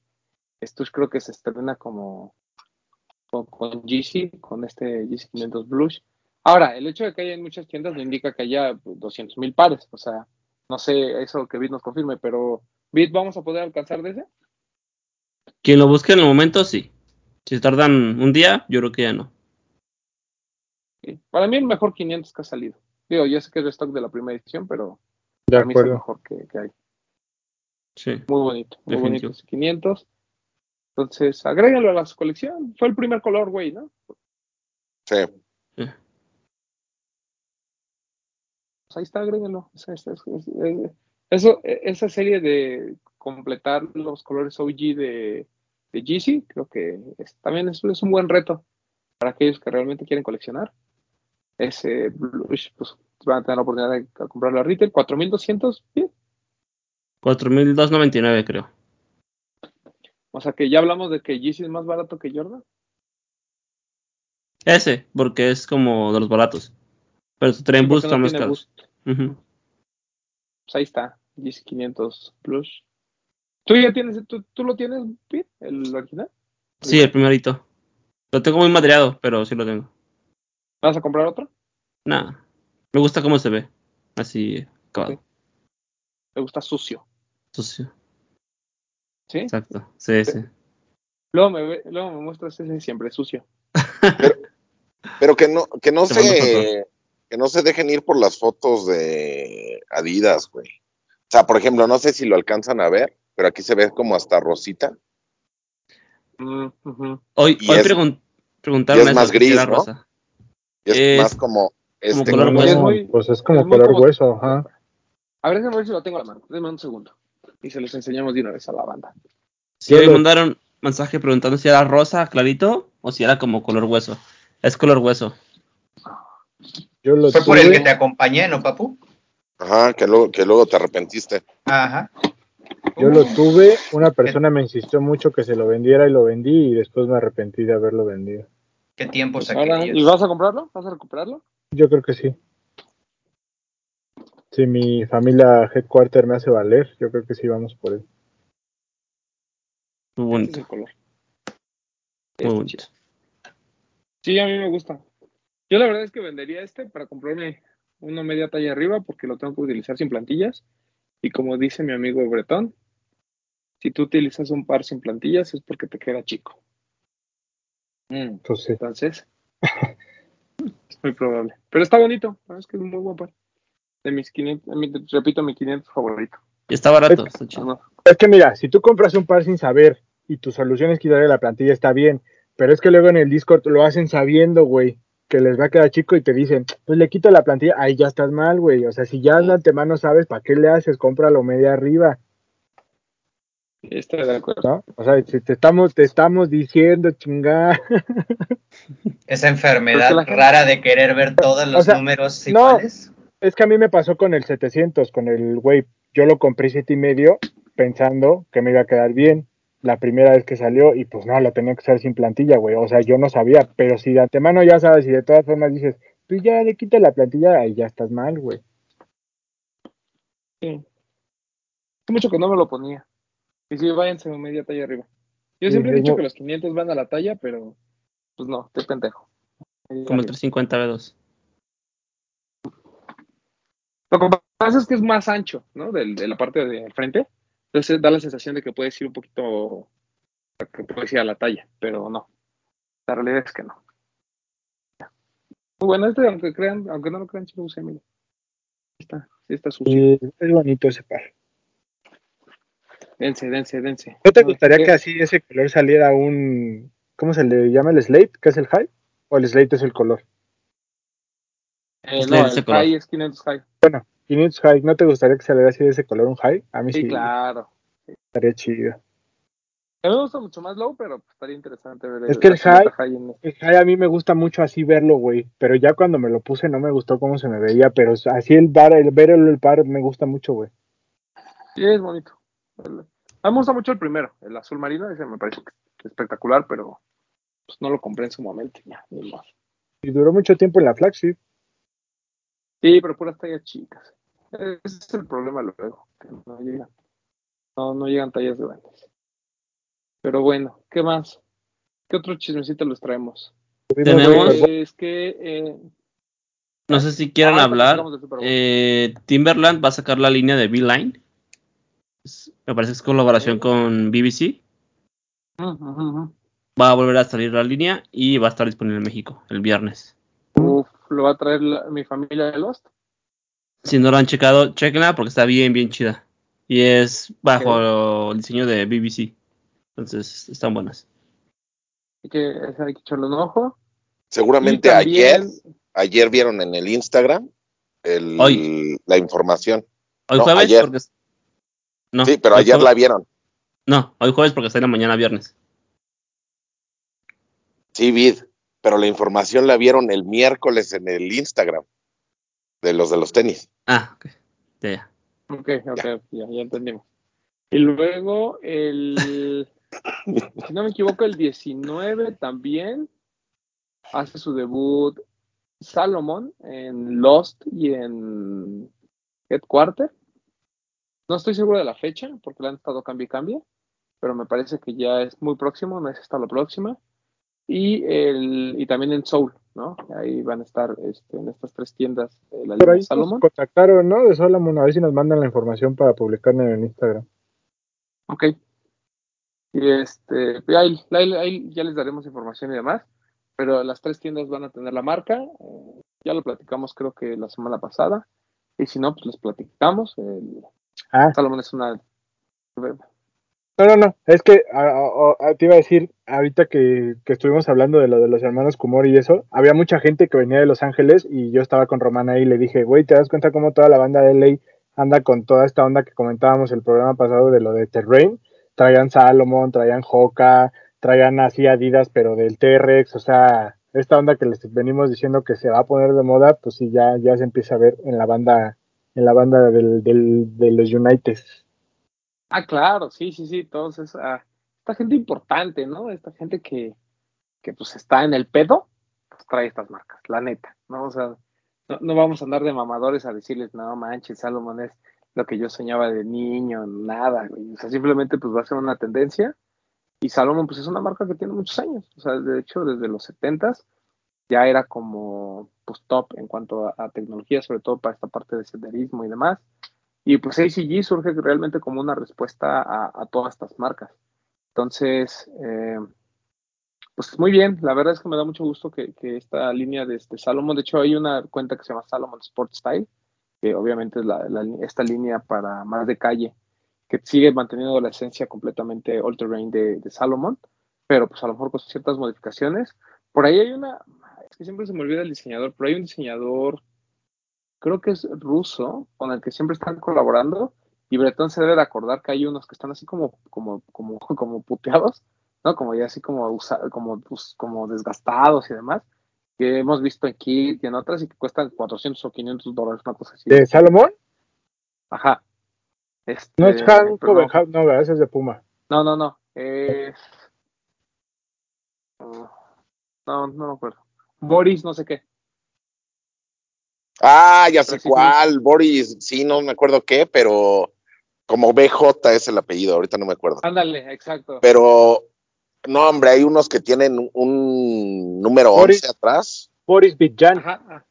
Stush creo que se estrena como con, con GC, con este GC500 Blush. Ahora, el hecho de que haya en muchas tiendas no indica que haya 200 mil pares. O sea, no sé eso que Bit nos confirme, pero Bit, ¿vamos a poder alcanzar de ese? Quien lo busque en el momento, sí. Si tardan un día, yo creo que ya no. Sí. Para mí el mejor 500 que ha salido. Digo, ya sé que es el stock de la primera edición, pero De para mí es el mejor que, que hay. Sí. Muy bonito, muy Definitivo. bonito ese 500. Entonces, agréguenlo a la su colección. Fue el primer color, güey, ¿no? Sí. Pues ahí está, agréguenlo. Esa- esa- eso, esa serie de completar los colores OG de, de Yeezy, creo que es- también es, es un buen reto para aquellos que realmente quieren coleccionar. Ese blush, pues van a tener la oportunidad de comprarlo a retail, 4200, bien. 4.299 creo. O sea que ya hablamos de que Yeezy es más barato que Jordan. Ese, porque es como de los baratos. Pero Sí, porque boost no son más caros. Pues ahí está, Yeezy 500 Plus. ¿Tú ya tienes, tú, tú lo tienes, Pete, el original? Sí, el primerito. Lo tengo muy madreado, pero sí lo tengo. ¿Vas a comprar otro? Nada. Me gusta cómo se ve. Así, acabado. Me gusta sucio, Sucio. ¿Sí? Exacto. Sí, sí. Luego me, ve- luego me muestras ese siempre sucio. Pero que no, que no se, que no se dejen ir por las fotos de Adidas, güey. O sea, por ejemplo, no sé si lo alcanzan a ver, pero aquí se ve como hasta rosita. Mm. Hoy, hoy es- pregun- preguntaron y es más gris, era ¿no? rosa. Y es Es más como este color como- hueso. Es muy- pues es como es color como- hueso, ajá. A ver, déjame ver si lo tengo a la mano. Deme un segundo. Y se los enseñamos de una vez a la banda. Sí, lo- mandaron mensaje preguntando si era rosa clarito o si era como color hueso. Es color hueso. Yo lo Fue por el que te acompañé, ¿no, papu? Ajá, que luego, que luego te arrepentiste. Ajá. Yo lo tuve, una persona me insistió mucho que se lo vendiera y lo vendí y después me arrepentí de haberlo vendido. ¿Qué tiempos Ahora, ¿Y vas a comprarlo? ¿Vas a recuperarlo? Yo creo que sí. Si mi familia headquarter me hace valer, yo creo que sí vamos por él. Muy es bonito. el color. Muy Este bonito. chido. Sí, a mí me gusta. Yo la verdad es que vendería este para comprarme uno media talla arriba porque lo tengo que utilizar sin plantillas. Y como dice mi amigo Bretón, si tú utilizas un par sin plantillas es porque te queda chico. Mm, Pues sí. Entonces, es <laughs> muy probable. Pero está bonito, es que es un muy buen par. De mis 500, de mi- repito, mi 500 favorito. Y está barato. Está Ah, chido. Es que mira, si tú compras un par sin saber y tu solución es quitarle la plantilla, está bien. Pero es que luego en el Discord lo hacen sabiendo, güey, que les va a quedar chico y te dicen, pues le quito la plantilla, ahí ya estás mal, güey. O sea, si ya de antemano sabes, ¿para qué le haces? Cómpralo media arriba, Estoy de acuerdo. ¿no? O sea, si te estamos, te estamos diciendo, chingada. Esa enfermedad gente- rara de querer ver todos los sea, números no. Es que a mí me pasó con el 700, con el güey. Yo lo compré siete y medio pensando que me iba a quedar bien la primera vez que salió y pues no, lo tenía que usar sin plantilla, güey. O sea, yo no sabía, pero si de antemano ya sabes y de todas formas dices, pues ya le quito la plantilla, ahí ya estás mal, güey. Sí. Hace mucho que no me lo ponía. Y sí, váyanse media talla arriba. Yo Sí, siempre he dicho que los 500 van a la talla, pero pues no, estoy pendejo. Como el arriba. 350 B2. Lo que pasa es que es más ancho, ¿no? Del- de la parte de frente. Entonces da la sensación de que puedes ir un poquito, que puedes ir a la talla, pero no. La realidad es que no. Muy bueno, este, aunque crean, aunque no lo crean, sí lo usé, mira. Está, sí está sucio. Y es bonito ese par. Dense, dense, dense. ¿No te gustaría ¿qué? que así ese color saliera un, ¿cómo se le llama el slate? ¿Qué es el high? ¿O el slate es el color? Eh, no, el high es 500 high. 500 high, ¿no te gustaría que saliera así de ese color un high? A mí sí, Sí, claro. estaría chido. A mí me gusta mucho más low, pero pues, estaría interesante ver Es que el silueta high- en El high a mí me gusta mucho así verlo, güey, pero ya cuando me lo puse no me gustó cómo se me veía, pero así el bar, el ver el, el par me gusta mucho, güey. Sí, es bonito. El- A mí me gusta mucho el primero, el azul marino, ese me parece espectacular, pero pues, no lo compré en su momento. Ya, ni modo. Y duró mucho tiempo en la flagship. Sí, pero puras tallas chicas. Ese es el problema luego, que no llegan. No, no llegan tallas grandes. Pero bueno, ¿qué más? ¿Qué otro chismecito les traemos? Tenemos- Es que eh, No sé si quieran Ah, hablar. Eh, Timberland va a sacar la línea de B-Line. Me parece que es colaboración con BBC. ujú, ujú. Va a volver a salir la línea y va a estar disponible en México el viernes. Lo va a traer la- mi familia de Lost. Si no lo han checado, chequenla porque está bien, bien chida. Y es bajo el diseño de BBC. Entonces están buenas. Hay que, hay que echarle un ojo. Seguramente también- ayer, ayer vieron en el Instagram el- Hoy. la información. Hoy No, jueves ayer. porque... No, sí, pero ayer la vieron. No, hoy jueves porque está en la mañana viernes. Sí, vid. Pero la información la vieron el miércoles en el Instagram de los de los tenis. Ah, ok. Ya, ya. Ok, ok, ya, ya entendimos. Y luego, el, <laughs> si no me equivoco, el 19 también hace su debut Salomon en Lost y en Headquarter. No estoy seguro de la fecha porque le han estado cambio y cambio, pero me parece que ya es muy próximo, no es hasta la próxima. Y, el, y también en Soul, ¿no? Ahí van a estar este, en estas tres tiendas eh, la línea ahí nos Salomon. contactaron, ¿no? De Solomon, a ver si nos mandan la información para publicarla en el Instagram. Ok. Y este, pues ahí, ahí- ahí ya les daremos información y demás, pero las tres tiendas van a tener la marca. eh, ya lo platicamos creo que la semana pasada. Y si no, pues les platicamos. el- Ah, Salomón es una... No, no, no, es que a- te iba a decir, ahorita que, estuvimos hablando de lo de los hermanos Kumori y eso, había mucha gente que venía de Los Ángeles y yo estaba con Romana ahí y le dije, güey, ¿te das cuenta cómo toda la banda de LA anda con toda esta onda que comentábamos el programa pasado de lo de Terrain? Traían Salomon, traían Hoka, traían así Adidas, pero del T-Rex, o sea, esta onda que les venimos diciendo que se va a poner de moda, pues sí, ya, ya se empieza a ver en la banda, en la banda del, del, de los Uniteds. Ah, claro, sí, sí, sí, todos esa, esta gente importante, ¿no? Esta gente que, que pues está en el pedo, pues trae estas marcas, la neta, ¿no? O sea, no, vamos a andar de mamadores a decirles, no manches, Salomon es lo que yo soñaba de niño, nada, güey. O sea, simplemente pues va a ser una tendencia. Y Salomon pues es una marca que tiene muchos años. O sea, de hecho, desde los 70s ya era como pues top en cuanto a tecnología, sobre todo para esta parte de senderismo y demás. Y pues ACG surge realmente como una respuesta a, todas estas marcas. Entonces, eh, pues muy bien, la verdad es que me da mucho gusto que, esta línea de este Salomon, de hecho hay una cuenta que se llama Salomon Sport Style, que obviamente es esta línea para más de calle, que sigue manteniendo la esencia completamente all terrain de, de Salomon, pero pues a lo mejor con ciertas modificaciones. Por ahí hay una, es que siempre se me olvida el diseñador, pero hay un diseñador, creo que es ruso, con el que siempre están colaborando, y Bretón se debe de acordar que hay unos que están así como, como, como, <laughs> como puteados, ¿no? Como ya así como, usa- como, pues, como desgastados y demás, que hemos visto en Kit y en otras y que cuestan 400 o 500 dólares, una cosa así. ¿De Salomón? Ajá. Este, No es Han pero no. No, es de Puma. No, no, no. Es. oh, No, no me acuerdo. Boris, no sé qué. Ah, ya sé Pero sí, cuál, Boris, sí, no me acuerdo qué, pero como BJ es el apellido, ahorita no me acuerdo. Ándale, exacto. Pero, no, hombre, hay unos que tienen un número Boris. 11 atrás, Boris Vidjan. Ajá.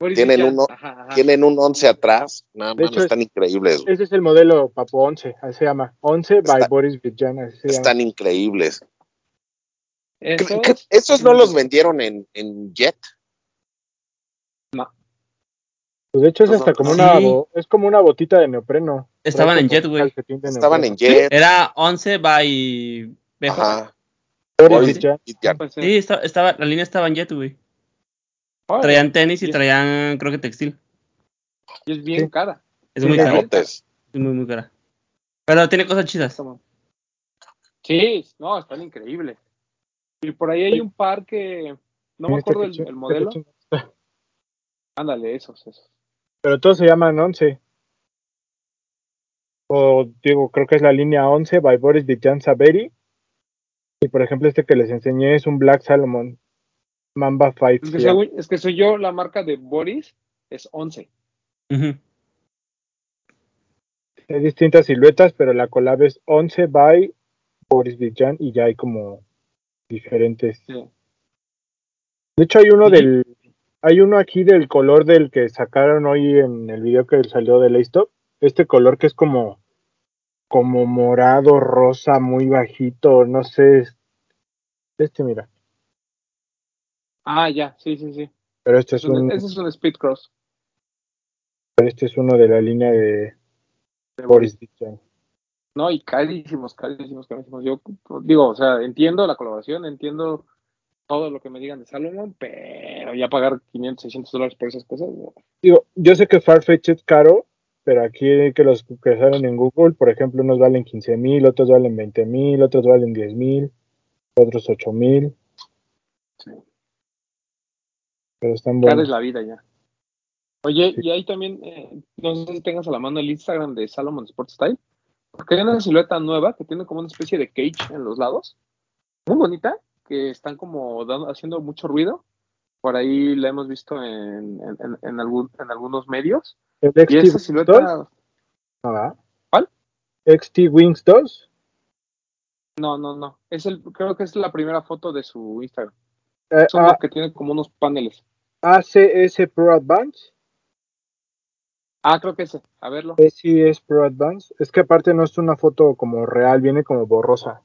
Boris Tienen uno- Ajá, ajá. tienen un 11 atrás, nada De más, hecho, están increíbles, güey. Ese es el modelo Papo 11, así se llama. 11 by Boris Vidjan, así se llama. están increíbles. ¿Qué- Esos, ¿Esos no los vendieron en, en Jet? Pues de hecho es hasta como una, Sí. bo- es como una botita de neopreno. Estaban en Jet, güey. Estaban en. Jet. Era 11 by. Ajá. Pues, sí. Sí, esta- estaba, la línea estaba en Jet, güey. Traían tenis y traían, creo que textil. Y es bien Sí. cara. Es muy cara. Es muy, muy cara. Pero tiene cosas chidas. Sí, no, están increíbles. Y por ahí hay un par que. No me acuerdo el, el modelo. Ándale, esos, esos. Pero todos se llaman 11. O digo, creo que es la línea 11 by Boris Vidjan Saveri. Y por ejemplo, este que les enseñé es un Black Salomon Mamba 5. Es que, según- es que soy yo, la marca de Boris es 11. Ujú. Hay distintas siluetas, pero la collab es 11 by Boris Vidjan y ya hay como diferentes. Sí. De hecho, hay uno Sí. del. Hay uno aquí del color del que sacaron hoy en el video que salió de Laystop. Este color que es como. Como morado, rosa, muy bajito. No sé. es- Este, mira. Ah, ya, sí, sí, sí. Pero este Es un- ese es un Speed Cross. este es uno de la línea de de Boris Vidjan. No, y carísimos, carísimos, carísimos. Yo digo, o sea, entiendo la colaboración, entiendo todo lo que me digan de Salomon, pero ya pagar 500, 600 dólares por esas cosas, no. Digo, yo sé que Farfetch es caro, pero aquí que los que salen en Google, por ejemplo, unos valen 15 mil, otros valen 20 mil, otros valen 10 mil, otros 8 mil. Sí. Pero están Cara es buenos. la vida ya. Oye, Sí. y ahí también, eh, no sé si tengas a la mano el Instagram de Salomon Sport Style, porque hay una silueta nueva que tiene como una especie de cage en los lados, muy bonita, que están como dando, haciendo mucho ruido. Por ahí la hemos visto en, en, algún- en algunos medios. ¿El Y esa Wings 2? silueta, ¿verdad? ¿Cuál? XT Wings 2. no, no, no. Es el, creo que es la primera foto de su Instagram. Eh, Es uno A- que tiene como unos paneles. ACS Pro Advance. Ah, creo que ese. A verlo. SCS Pro Advance. Es que aparte no es una foto como real, viene como borrosa.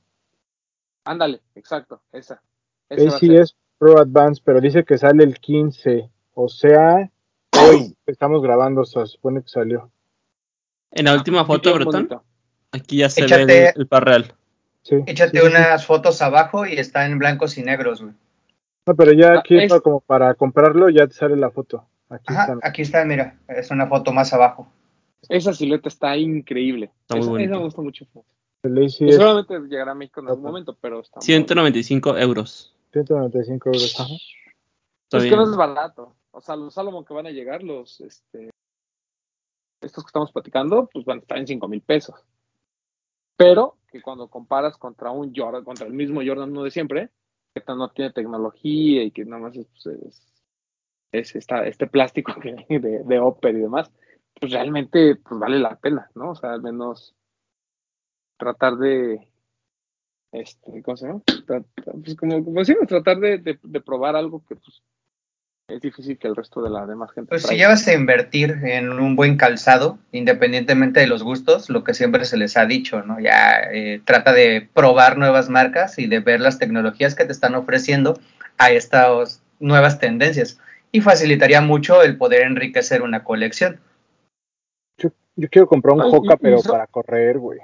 Ándale, exacto, esa. SCS Pro Advance, pero dice que sale el 15. O sea, hoy estamos grabando, se supone que salió. En la última foto, Bretón, aquí ya se Échate- ve el, el par real. Sí. Échate Sí, sí, sí. unas fotos abajo y está en blancos y negros, güey. No, pero ya Ah, aquí es- para- como para comprarlo ya te sale la foto. Aquí Ajá, están. aquí está, mira, es una foto más abajo. Esa silueta está increíble. Está muy esa, esa me gusta mucho. El Que seguramente llegará a México en algún momento, pero está muy 195 euros. 195 euros. Ajá. Es que bien. no es barato. O sea, los Salomon que van a llegar, los este, estos que estamos platicando, pues van a estar en 5 mil pesos. Pero que cuando comparas contra un Jordan, contra el mismo Jordan 1 de siempre, que no tiene tecnología y que nada más es, pues, es, es esta- este plástico que, <laughs> de, de Opera y demás, pues realmente pues vale la pena, ¿no? O sea, al menos tratar de este, ¿cómo se llama? Pues como, como decimos, tratar de, de- de probar algo que pues es difícil que el resto de la demás gente Pues si ya vas a invertir en un buen calzado, independientemente de los gustos, lo que siempre se les ha dicho, ¿no? Ya eh, trata de probar nuevas marcas y de ver las tecnologías que te están ofreciendo a estas nuevas tendencias. Y facilitaría mucho el poder enriquecer una colección. Yo, yo quiero comprar un Ay, Hoka, y- y pero eso- para correr, güey.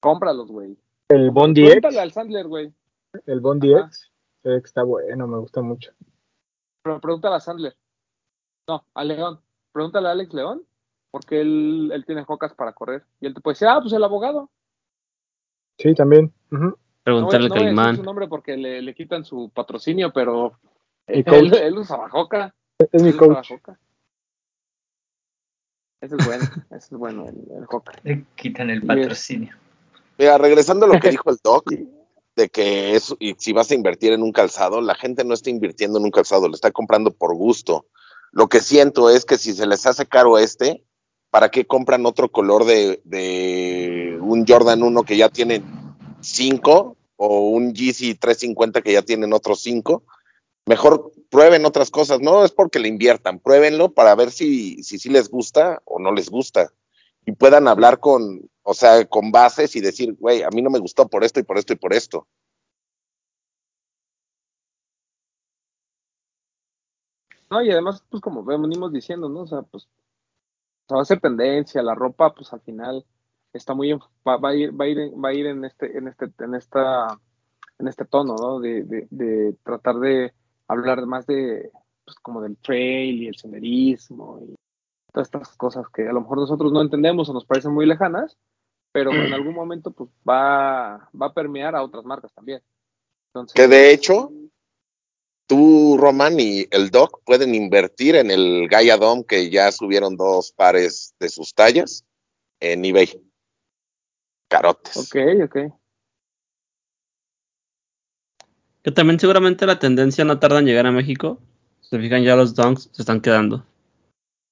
Cómpralos, güey. El Bondi Pregúntale X. al Sandler, güey. El Bondi Ajá. X. eh, que Está bueno, me gusta mucho. Pero pregúntale a Sandler. No, a León. Pregúntale a Alex León, porque él, él tiene jocas para correr. Y él te puede decir, ah, pues el abogado. Sí, también. No voy, Preguntarle no decir caimán. su nombre porque le, le quitan su patrocinio, pero él, él usaba joca. Es mi Él usaba coach. Ese es bueno, <laughs> ese es bueno, el, el joca. Le quitan el Y es- patrocinio. Mira, regresando a lo que <laughs> dijo el Doc, de que es, y si vas a invertir en un calzado, la gente no está invirtiendo en un calzado, lo está comprando por gusto. Lo que siento es que si se les hace caro este, ¿para qué compran otro color de, de un Jordan 1 que ya tienen 5 o un Yeezy 350 que ya tienen otros 5? Mejor prueben otras cosas, no es porque le inviertan, pruébenlo para ver si, si, si les gusta o no les gusta y puedan hablar con, o sea, con bases y decir, güey, a mí no me gustó por esto y por esto y por esto. No, y además, pues como venimos diciendo, ¿no? O sea, pues va a ser tendencia, la ropa, pues al final está muy, va, va a ir, va a ir, va a ir en este, en este, en esta, en este tono, ¿no? De, de, de tratar de hablar más de, pues como del trail y el senderismo y todas estas cosas que a lo mejor nosotros no entendemos o nos parecen muy lejanas, pero en algún momento, pues va, va a permear a otras marcas también. Entonces, Que de hecho, tú, Roman y el Doc pueden invertir en el Gaia Dome, que ya subieron dos pares de sus tallas en eBay. Carotes. ok, ok. Que también seguramente la tendencia no tarda en llegar a México. Si se fijan ya los dunks se están quedando.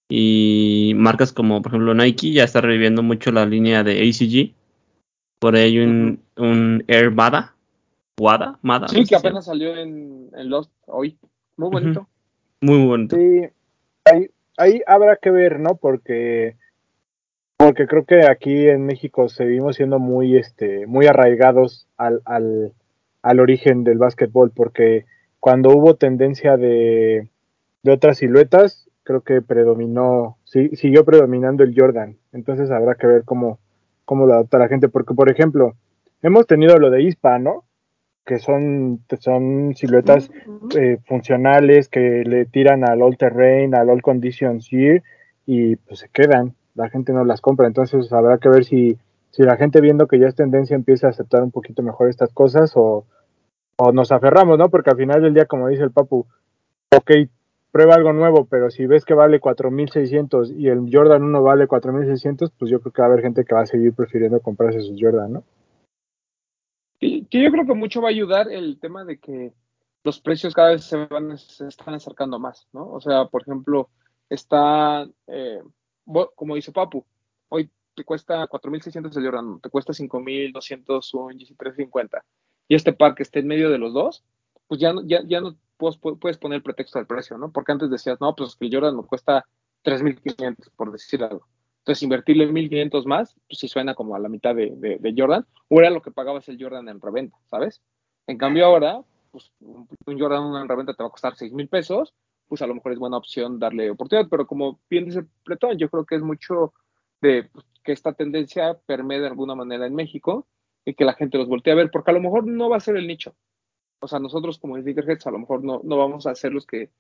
Y marcas como por ejemplo Nike ya está reviviendo mucho la línea de ACG. Por ahí hay un, un Air Bada. Wada, Mada. Sí, no que apenas salió en, en Lost hoy. Muy bonito. Muy bonito. Sí, ahí, ahí habrá que ver, ¿no? Porque, porque creo que aquí en México seguimos siendo muy, este, muy arraigados al, al, al origen del básquetbol, porque cuando hubo tendencia de, de otras siluetas, creo que predominó, sí, siguió predominando el Jordan. Entonces habrá que ver cómo, cómo lo adapta la gente, porque por ejemplo, hemos tenido lo de ISPA, ¿no? Que son, son siluetas eh, funcionales que le tiran al all terrain, al all conditions year y pues se quedan, la gente no las compra, entonces habrá que ver si, si la gente viendo que ya es tendencia empieza a aceptar un poquito mejor estas cosas o, o nos aferramos, ¿no? Porque al final del día, como dice el Papu, ok, prueba algo nuevo, pero si ves que vale 4600 y el Jordan 1 vale 4600, pues yo creo que va a haber gente que va a seguir prefiriendo comprarse sus Jordan, ¿no? Yo creo que mucho va a ayudar el tema de que los precios cada vez se van se están acercando más, ¿no? O sea, por ejemplo, está, eh, como dice Papu, hoy te cuesta 4.600 el Jordan, te cuesta 5.200 un GC 350 y este par que esté en medio de los dos, pues ya no, ya, ya no puedes, puedes poner pretexto al precio, ¿no? Porque antes decías, no, pues que el Jordan me cuesta 3.500, por decir algo. Entonces, invertirle 1.500 más, pues sí suena como a la mitad de, Jordan, o era lo que pagabas el Jordan en reventa, ¿sabes? En cambio ahora, pues un Jordan en reventa te va a costar 6 mil pesos, pues a lo mejor es buena opción darle oportunidad, pero como bien dice Pletón, yo creo que es mucho de pues, que esta tendencia permee de alguna manera en México y que la gente los voltee a ver, porque a lo mejor no va a ser el nicho. O sea, nosotros como Sneakerheads a lo mejor no, no vamos a ser los que,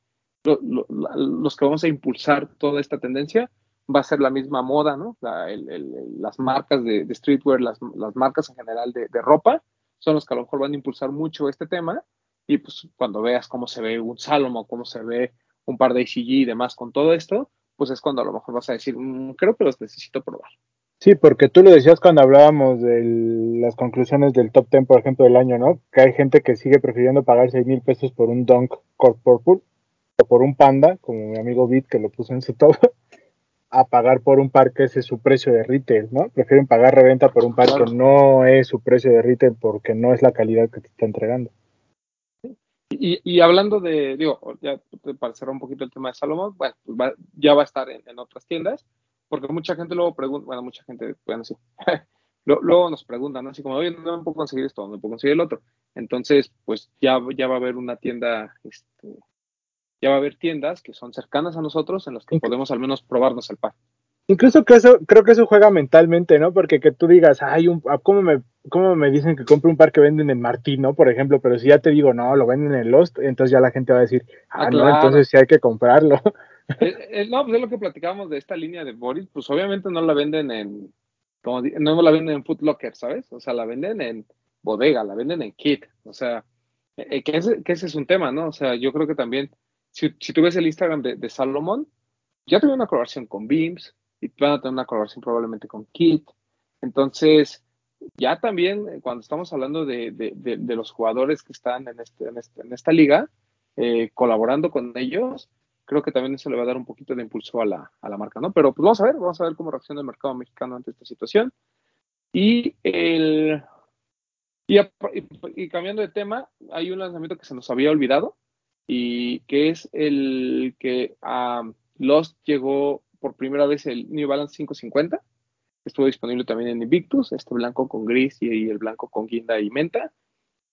lo- lo- los que vamos a impulsar toda esta tendencia, va a ser la misma moda, ¿no? La- el- el- las marcas de, streetwear, las, las marcas en general de, de ropa, son los que a lo mejor van a impulsar mucho este tema. Y pues cuando veas cómo se ve un Salomon, cómo se ve un par de ACG y demás con todo esto, pues es cuando a lo mejor vas a decir, "Mm, creo que los necesito probar. Sí, porque tú lo decías cuando hablábamos de las conclusiones del top 10, por ejemplo, del año, ¿no? Que hay gente que sigue prefiriendo pagar 6 mil pesos por un Dunk Core Purple o por un Panda, como mi amigo Beat que lo puso en su top, <laughs> a pagar por un par que ese es su precio de retail, ¿no? Prefieren pagar reventa por un par Claro. que no es su precio de retail porque no es la calidad que te está entregando. Y, y hablando de, digo, ya para cerrar un poquito el tema de Salomón, bueno, pues va- ya va a estar en, en otras tiendas, porque mucha gente luego pregunta, bueno, mucha gente, bueno, sí, <laughs> luego nos preguntan, ¿no? Así como, oye, no me puedo conseguir esto, no me puedo conseguir el otro. Entonces, pues ya, ya va a haber una tienda, este, ya va a haber tiendas que son cercanas a nosotros en las que podemos al menos probarnos el par. Incluso que eso, creo que eso juega mentalmente, ¿no? Porque que tú digas, ay, un, ah, ¿cómo, me, ¿cómo me dicen que compre un par que venden en Martín, ¿no? Por ejemplo, pero si ya te digo, no, lo venden en Lost, entonces ya la gente va a decir, ah, Ah, no, claro. entonces sí hay que comprarlo. <laughs> Eh, eh, no, pues es lo que platicábamos de esta línea de Boris, pues obviamente no la venden en, como no la venden en Foot Locker, ¿sabes? O sea, la venden en bodega, la venden en kit, o sea, eh, que, ese, es un tema, ¿no? O sea, yo creo que también, si, si tú ves el Instagram de, de Salomón, ya tuvo una colaboración con Beams y van a tener una colaboración probablemente con Kit. Entonces, ya también cuando estamos hablando de, de- de- los jugadores que están en, este, en, este- en esta liga, colaborando con ellos, creo que también eso le va a dar un poquito de impulso a la, a la marca, ¿no? Pero pues vamos a ver, vamos a ver cómo reacciona el mercado mexicano ante esta situación. Y el y, a- y- y cambiando de tema, hay un lanzamiento que se nos había olvidado y que es el que a Lost llegó por primera vez el New Balance 550. Estuvo disponible también en Invictus, este blanco con gris y el blanco con guinda y menta.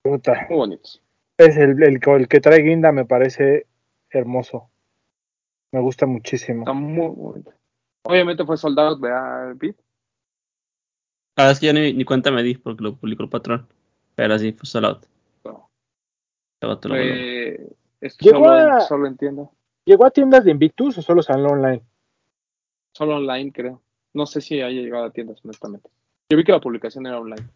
Puta. Muy bonitos. Es el, el, el que trae guinda, me parece hermoso. Me gusta muchísimo. Está muy bonito. Obviamente fue soldado, ¿verdad, Pete? Ah, es que ya ni, ni cuenta me di porque lo publicó el patrón. Pero sí, fue out. No. Lo. Eh, esto Llegó solo, a- solo entiendo. ¿Llegó a tiendas de Invictus o solo salió online? Solo online, creo. No sé si haya llegado a tiendas, honestamente. Yo vi que la publicación era online.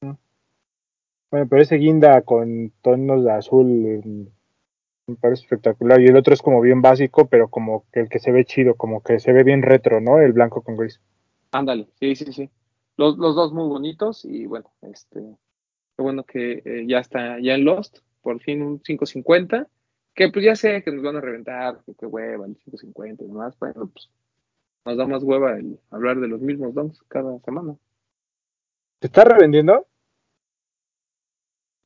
Bueno, pero ese guinda con tonos de azul me parece espectacular. Y el otro es como bien básico, pero como que el que se ve chido, como que se ve bien retro, ¿no? El blanco con gris. Ándale, sí, sí, sí. Los, los dos muy bonitos y bueno, este, qué bueno que eh, ya está ya en Lost, por fin un 550, que pues ya sé que nos van a reventar, que, que hueva el 550 y demás, bueno, pues nos da más hueva el hablar de los mismos dons cada semana. ¿Se está revendiendo?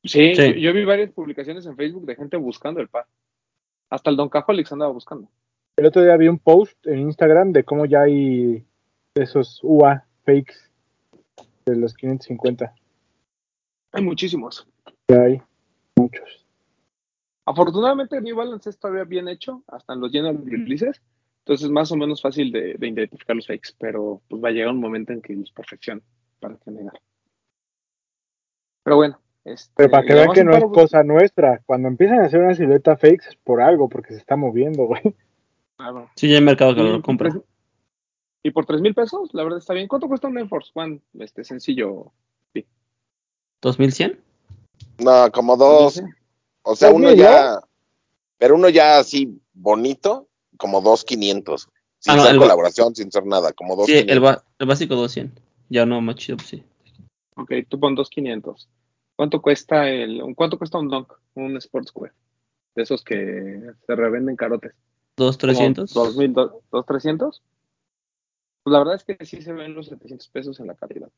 Sí, Sí. Yo, yo vi varias publicaciones en Facebook de gente buscando el par. Hasta el Don Cajólics andaba buscando. El otro día vi un post en Instagram de cómo ya hay esos UA fakes de los 550. Hay muchísimos. Ya hay muchos. Afortunadamente New Balance es todavía bien hecho, hasta en los general releases, entonces es más o menos fácil de, de identificar los fakes, pero pues va a llegar un momento en que los perfeccionen para que negar. Pero bueno, este, Pero para que vean que no es cosa nuestra, cuando empiezan a hacer una silueta fakes es por algo, porque se está moviendo, güey. Claro. Sí, ya hay mercado que lo compra. Y por tres mil pesos, la verdad está bien. ¿Cuánto cuesta un Air Force One? Este sencillo. ¿2100? No, como dos. O sea, uno ya. Pero uno ya así bonito, como dos quinientos. Sin Ah, no, ser el- colaboración, sin ser nada, como dos Sí, el, el básico 200. Ya no, más chido, pues sí. Ok, tú pon dos quinientos. ¿Cuánto cuesta el, cuánto cuesta un Dunk? Un Sportswear. De esos que se revenden carotes. ¿Dos 300? ¿Dos mil, dos, trescientos? Pues la verdad es que sí se ven los 700 pesos en la calidad.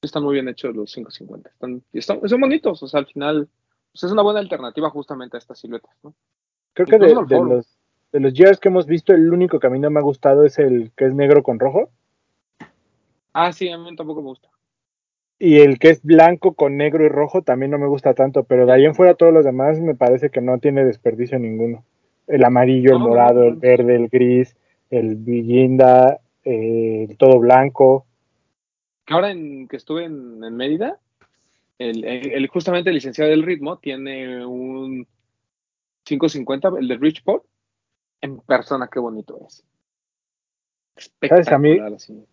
Están muy bien hechos los 550. Están, y están, son bonitos. O sea, al final, pues es una buena alternativa justamente a estas siluetas, ¿no? Creo que de, los de los Gears que hemos visto, el único que a mí no me ha gustado es el que es negro con rojo. Ah, sí, a mí tampoco me gusta. Y el que es blanco con negro y rojo también no me gusta tanto, pero de ahí en fuera todos los demás me parece que no tiene desperdicio ninguno. El amarillo, el morado, el verde, el gris, el villinda, eh, el todo blanco. Ahora en, que estuve en, en Mérida, el, justamente el licenciado del ritmo tiene un 550, el de Richport, en persona, qué bonito es. ¿Sabes? A mí-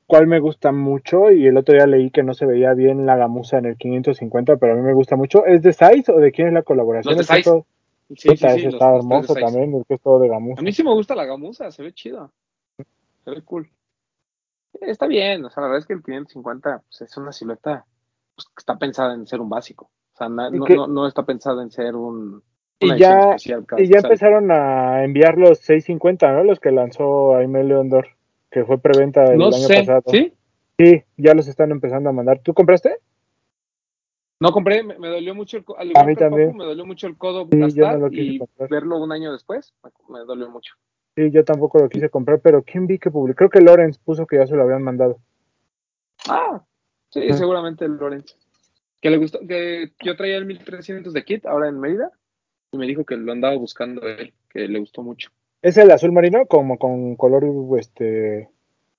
cual me gusta mucho y el otro día leí que no se veía bien la gamuza en el 550, pero a mí me gusta mucho. ¿Es de Size o de quién es la colaboración? Los de Size. Sí, puta, está los hermoso también, el que es todo de gamuza. A mí sí me gusta la gamuza, se ve chida. Se ve cool. Está bien, o sea, la verdad es que el 550 pues, es una silueta pues, que está pensada en ser un básico. O sea, na- ¿Y no, no, no está pensada en ser un. Y ya- especial Y ya empezaron a enviar los 650, ¿no? Los que lanzó Aimee Leondor, que fue preventa del No año sé, pasado. ¿sí? Sí, ya los están empezando a mandar. ¿Tú compraste? No compré, me, me dolió mucho el codo. A mí que el también. Me dolió mucho el codo Sí, yo gastar no lo quise y comprar. verlo un año después, me, me dolió mucho. Sí, yo tampoco lo quise comprar, pero ¿quién vi que publicó? Creo que Lorenz puso que ya se lo habían mandado. Ah, sí, Ujú. seguramente el Lorenz. Que le gustó, que yo traía el 1300 de kit ahora en Mérida y me dijo que lo andaba buscando él, que le gustó mucho. ¿Es el azul marino como con color este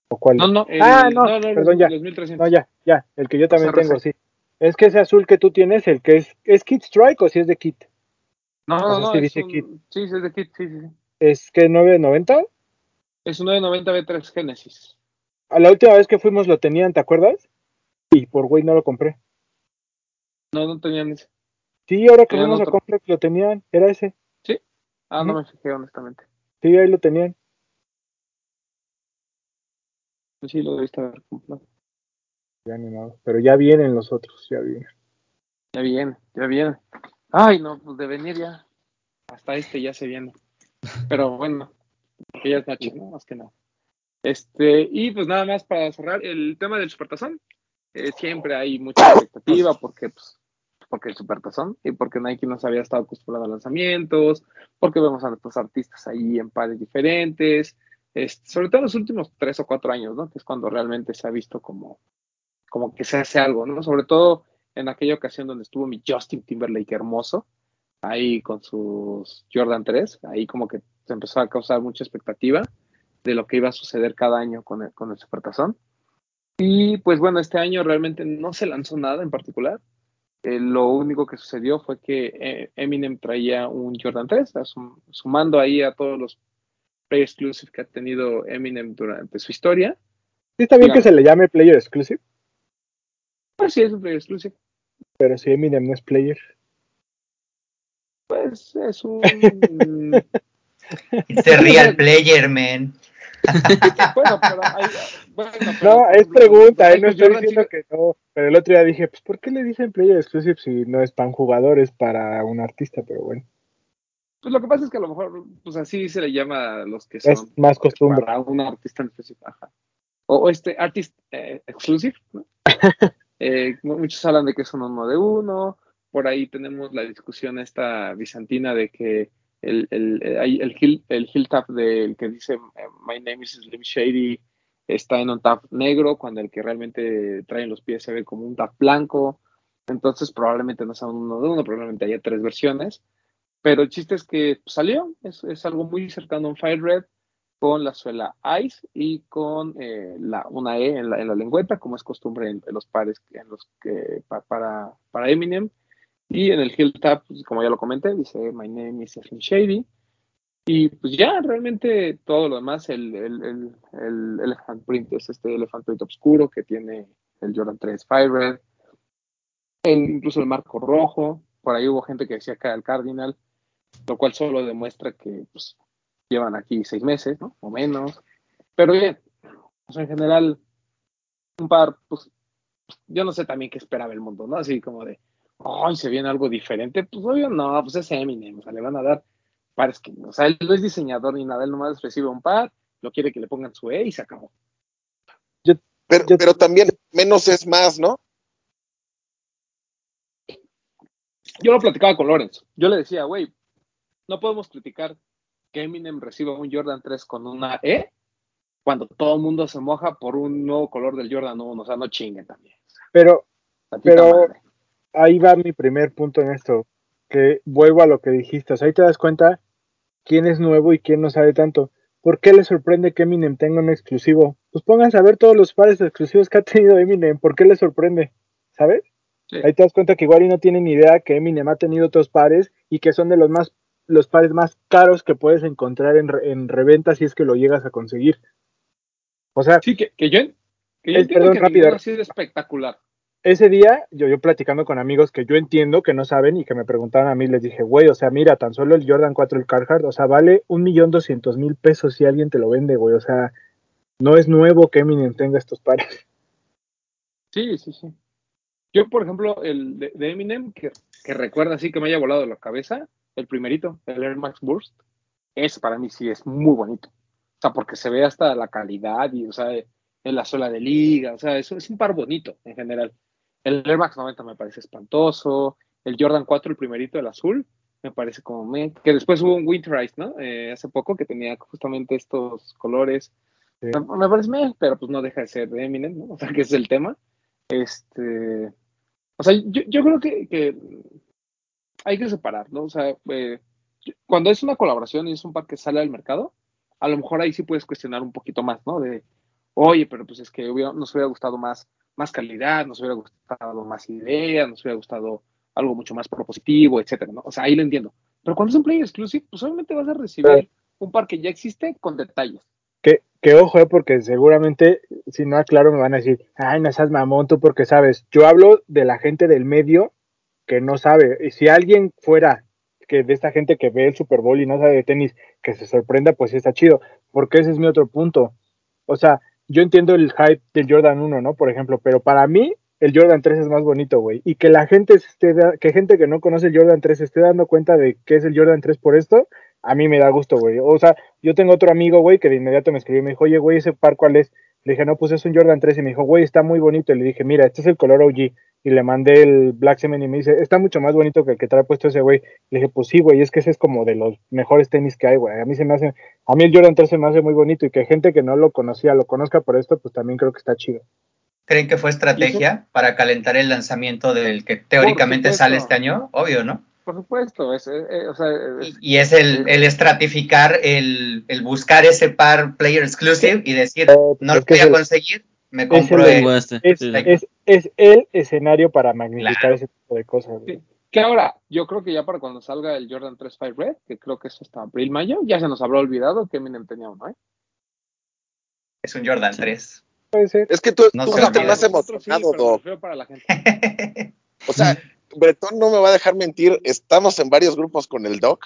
¿O cuál? No, no, el, ah, no, no, no, perdón, ya. 2300. No, ya, ya, el que yo también tengo, sí. Es que ese azul que tú tienes, el que es, ¿es Kit Strike o si es de Kit? No, O no, sea, no, sí es dice un, kit. sí, sí, es de kit, sí, sí, sí. ¿Es que 990? Es un 990 B3 Genesis. A la última vez que fuimos lo tenían, ¿te acuerdas? Y por güey no lo compré. No, no tenían ese. Sí, ahora que Tenían fuimos a comprar lo tenían, era ese. Ah, no me fijé, honestamente. Sí, ahí lo tenían. Sí, lo debiste haber comprado. Ya ni modo. Pero ya vienen los otros, ya vienen. Ya viene, ya viene. Ay, no, pues de venir ya. Hasta este ya se viene. Pero bueno, porque ya es noche, ¿no? Más que nada. Este, y pues nada más para cerrar el tema del supertazón. Eh, siempre hay mucha expectativa porque, pues, porque el supertazón y porque Nike no se había estado acostumbrado a lanzamientos, porque vemos a nuestros artistas ahí en pares diferentes, este, sobre todo en los últimos tres o cuatro años, ¿no? Que es cuando realmente se ha visto como, como que se hace algo, ¿no? Sobre todo en aquella ocasión donde estuvo mi Justin Timberlake hermoso, ahí con sus Jordan 3, ahí como que se empezó a causar mucha expectativa de lo que iba a suceder cada año con el, con el Supertazón. Y pues bueno, este año realmente no se lanzó nada en particular. Eh, lo único que sucedió fue que eh, Eminem traía un Jordan 3, sum- sumando ahí a todos los Play Exclusive que ha tenido Eminem durante su historia. Sí, está bien que se le llame Player Exclusive, Pues sí, es un Play Exclusive. pero si Eminem no es Player. Pues es un... <laughs> It's a real player, man. <laughs> bueno, pero hay- bueno, pero, No, es pregunta, no estoy diciendo que no. Pero el otro día dije, pues ¿por qué le dicen Player Exclusive si no es pan jugador, es para un artista? Pero bueno, Pues lo que pasa es que a lo mejor, pues así se le llama a los que son es más costumbre. para un artista. Ajá. O, o este artist eh, exclusive, ¿no? <laughs> Eh, mu- muchos hablan de que es un uno de uno. Por ahí tenemos la discusión esta bizantina de que el, el, hay el, el heel tap del que dice eh, My name is Slim Shady está en un tap negro, cuando el que realmente trae los pies se ve como un tap blanco. Entonces probablemente no sea un uno de uno, probablemente haya tres versiones. Pero el chiste es que salió, es, es algo muy cercano a un Fire Red con la suela Ice y con eh, la, una E en la, en la lengüeta, como es costumbre en, en los pares en los que pa- para, para Eminem. Y en el heel tap, pues, como ya lo comenté, dice My name is Slim Shady. Y pues ya realmente todo lo demás, el, el, el, el Elephant Print es este Elephant Print oscuro que tiene el Jordan 3 Fire Red, el, incluso el marco rojo. Por ahí hubo gente que decía que era el Cardinal, lo cual solo demuestra que pues, llevan aquí seis meses, ¿no? O menos. Pero bien, en general, un par, pues, yo no sé también qué esperaba el mundo, ¿no? Así como de, ay, se viene algo diferente. Pues obvio no, pues es Eminem, o sea, le van a dar pares que, o sea, él no es diseñador ni nada, él nomás recibe un par, lo quiere que le pongan su E y se acabó. Pero, Yo- pero también menos es más, ¿no? Yo lo platicaba con Lorenzo, yo le decía, güey, no podemos criticar que Eminem reciba un Jordan 3 con una E cuando todo el mundo se moja por un nuevo color del Jordan 1, o sea, no chinguen también. Pero Tantita Pero- madre. Ahí va mi primer punto en esto, que vuelvo a lo que dijiste, o sea, ahí te das cuenta quién es nuevo y quién no sabe tanto. ¿Por qué le sorprende que Eminem tenga un exclusivo? Pues pónganse a ver todos los pares exclusivos que ha tenido Eminem, ¿por qué le sorprende? ¿Sabes? Sí. Ahí te das cuenta que igual y no tienen ni idea que Eminem ha tenido otros pares y que son de los más los pares más caros que puedes encontrar en, en reventa si es que lo llegas a conseguir. O sea, Sí, que, que yo, que yo Es- entiendo perdón, que rápido. ha sido espectacular. Ese día, yo, yo platicando con amigos que yo entiendo que no saben y que me preguntaban a mí, les dije, güey, o sea, mira, tan solo el Jordan 4, el Carhartt, o sea, vale un millón doscientos mil pesos si alguien te lo vende, güey, o sea, no es nuevo que Eminem tenga estos pares. Sí, sí, sí. Yo, por ejemplo, el de, Eminem, que, recuerda así que me haya volado la cabeza, el primerito, el Air Max Burst, ese para mí sí es muy bonito. O sea, porque se ve hasta la calidad y, o sea, en la suela de liga, o sea, eso es un par bonito en general. El Air Max 90 me parece espantoso. El Jordan 4, el primerito, el azul, me parece como me. Que después hubo un Winterize, ¿no? Eh, hace poco que tenía justamente estos colores. Sí. Me, me parece meh, pero pues no deja de ser de Eminem, ¿no? <laughs> O sea, que es el tema. Este. O sea, yo, yo creo que, que hay que separar, ¿no? O sea, eh, cuando es una colaboración y es un par que sale al mercado, a lo mejor ahí sí puedes cuestionar un poquito más, ¿no? De, oye, pero pues es que hubiera- nos hubiera gustado más, más calidad, nos hubiera gustado más ideas, nos hubiera gustado algo mucho más propositivo, etcétera, ¿no? O sea, ahí lo entiendo. Pero cuando es un player exclusive, pues obviamente vas a recibir un par que ya existe con detalles. Que, que ojo, eh, porque seguramente, si no aclaro, me van a decir, ay, no seas mamón tú porque sabes. Yo hablo de la gente del medio que no sabe. Y si alguien fuera que de esta gente que ve el Super Bowl y no sabe de tenis, que se sorprenda, pues sí está chido. Porque ese es mi otro punto. O sea, yo entiendo el hype del Jordan 1, ¿no? Por ejemplo, pero para mí el Jordan 3 es más bonito, güey. Y que la gente esté, que gente que no conoce el Jordan 3 se esté dando cuenta de que es el Jordan 3 por esto, a mí me da gusto, güey. O sea, yo tengo otro amigo, güey, que de inmediato me escribió y me dijo, oye, güey, ese par, ¿cuál es? Le dije, no, pues es un Jordan 3. Y me dijo, güey, está muy bonito. Y le dije, mira, este es el color OG. Y le mandé el Black Semen y me dice, está mucho más bonito que el que trae puesto ese güey. Le dije, pues sí, güey, es que ese es como de los mejores tenis que hay, güey. A mí se me hace, a mí el Jordan 3 se me hace muy bonito y que gente que no lo conocía lo conozca por esto, pues también creo que está chido. ¿Creen que fue estrategia para calentar el lanzamiento del que teóricamente sale este año? Obvio, ¿no? Por supuesto, es, o sea, Y, y es el, el estratificar, el, el buscar ese par player exclusive y decir, Eh, no es lo voy a conseguir, me compro de- el... Este. Es, Sí, es, es el escenario para magnificar Claro. ese tipo de cosas. Sí. que ahora, yo creo que ya para cuando salga el Jordan 3 Five Red, que creo que es hasta abril, mayo, ya se nos habrá olvidado que Eminem tenía uno, ¿eh? Es un Jordan 3. Puede ser. Es que tú, No tú olvide. más emocionado, Doc. refiero para la gente. <laughs> O sea, Bretón no me va a dejar mentir, estamos en varios grupos con el Doc,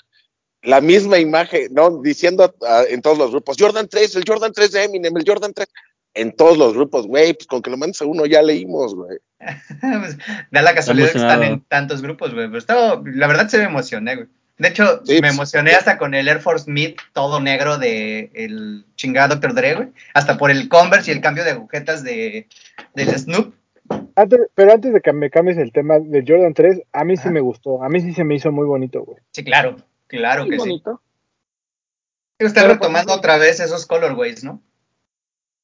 la misma imagen, ¿no? Diciendo en todos los grupos, Jordan 3, el Jordan 3 de Eminem, el Jordan 3, en todos los grupos, güey, pues con que lo mandes a uno ya leímos, güey. Pues, <laughs> da la casualidad que están en tantos grupos, güey. Pero esto, la verdad se me emocioné, güey. De hecho, Sí, me pues, emocioné hasta con el Air Force Mid todo negro de el chingado Dr. Dre, güey. Hasta por el Converse y el cambio de agujetas de, del Snoop. Antes, pero antes de que me cambies el tema del Jordan 3, a mí sí me gustó. A mí sí se me hizo muy bonito, güey. Sí, claro, claro Muy que sí. bonito. Están Pero, por retomando otra vez esos colorways, ¿no?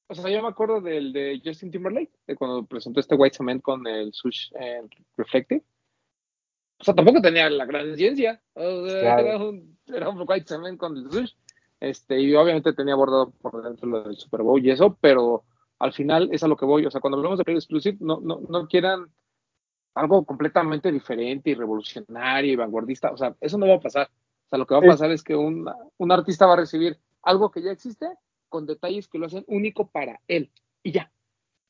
O sea, yo me acuerdo del de Justin Timberlake, de cuando presentó este White Cement con el Sush eh, Reflective. O sea, tampoco tenía la gran ciencia. O sea, Claro. era, un, era un White Cement con el Sush. Este, y obviamente tenía bordado por dentro lo del Super Bowl y eso, pero al final es a lo que voy. O sea, cuando hablamos de Play Exclusive, no, no, no quieran algo completamente diferente y revolucionario y vanguardista. O sea, eso no va a pasar. O sea, lo que va a pasar es que un, un artista va a recibir algo que ya existe con detalles que lo hacen único para él. Y ya.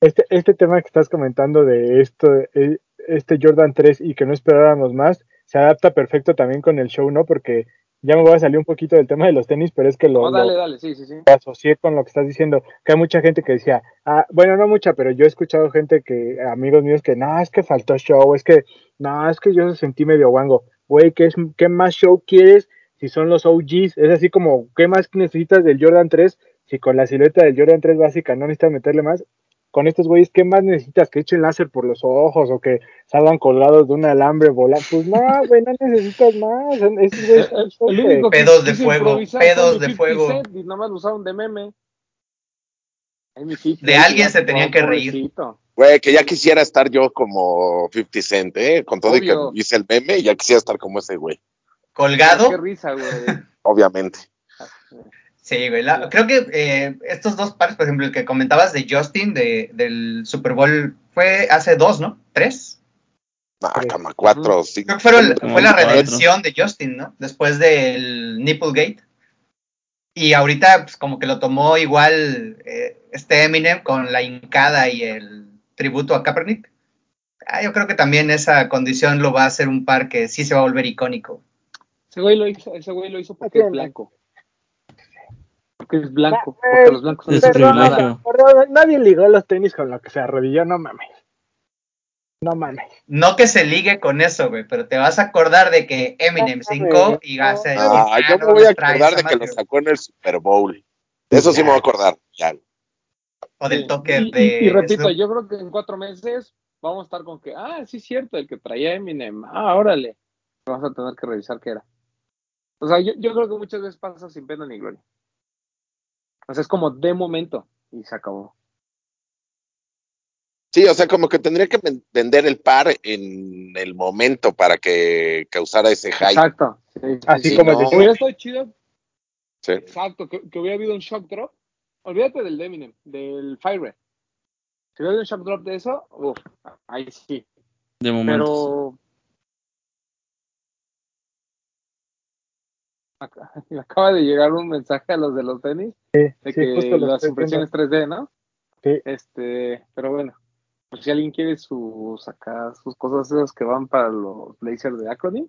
Este, este tema que estás comentando de esto, eh, este Jordan 3 y que no esperáramos más, se adapta perfecto también con el show, ¿no? Porque ya me voy a salir un poquito del tema de los tenis, pero es que lo, dale, lo dale, sí, sí, sí. asocié con lo que estás diciendo, que hay mucha gente que decía, ah, bueno, no mucha, pero yo he escuchado gente que, amigos míos, que no, es que faltó show, es que, no, es que yo se sentí medio guango, güey, ¿qué, es, ¿qué más show quieres si son los OGs? Es así como, ¿qué más necesitas del Jordan 3 si con la silueta del Jordan 3 básica no necesitas meterle más? Con estos güeyes, ¿qué más necesitas? ¿Que echen láser por los ojos o que salgan colgados de un alambre volando? Pues no, güey, no necesitas más. Esos güeyes son El, show, el güey. único que Pedos de fuego, pedos de 50 fuego. Cent y nada más lo usaron de meme. Ay, mi 50, De alguien se tenían que reír. Güey, que ya quisiera estar yo como 50 Cent, ¿eh? Con todo y que hice el meme, ya quisiera estar como ese güey, Colgado. Qué risa, güey. <laughs> obviamente. Sí, güey. la- creo que eh, estos dos pares, por ejemplo, el que comentabas de Justin de, del Super Bowl fue hace dos, ¿no? ¿Tres? Ah, cama, cuatro, cinco. Creo que fueron- Como fue la redención de Justin, ¿no? Después del Nipplegate. Y ahorita, pues como que lo tomó igual eh, este Eminem con la hincada y el tributo a Kaepernick. Ah, yo creo que también esa condición lo va a hacer un par que sí se va a volver icónico. Ese güey lo hizo, ese güey lo hizo porque es blanco. Porque es blanco. Ah, Porque los blancos son Es privilegio. perdón, nadie ligó los tenis con lo que se arrodilló, no mames. No mames. No que se ligue con eso, güey, pero te vas a acordar de que Eminem No, cincó güey, y vas a decir, Ah, yo me voy a acordar de que Amadeo". lo sacó en el Super Bowl. De eso sí me voy a acordar. Ya. O del toque y, de... y- y repito, yo creo que en cuatro meses vamos a estar con que, ah, sí es cierto, el que traía Eminem, ah, órale. Vamos a tener que revisar qué era. O sea, yo, yo creo que muchas veces pasa sin pena ni gloria. O sea, es como de momento y se acabó. Sí, o sea, como que tendría que vender el par en el momento para que causara ese hype. Exacto. Sí, sí, Así sí. como no. decía, Hubiera estado chido, Sí. exacto, que, que hubiera habido un shock drop olvídate del Eminem, del Fire. Si ves un shock drop de eso, uff, ahí sí. De momento. Pero. <laughs> Acaba de llegar un mensaje a los de los tenis Sí, de que las impresiones 3D, ¿no? Sí. Este, pero bueno, pues si alguien quiere sus acá, sus cosas esas que van para los blazers de Acronym,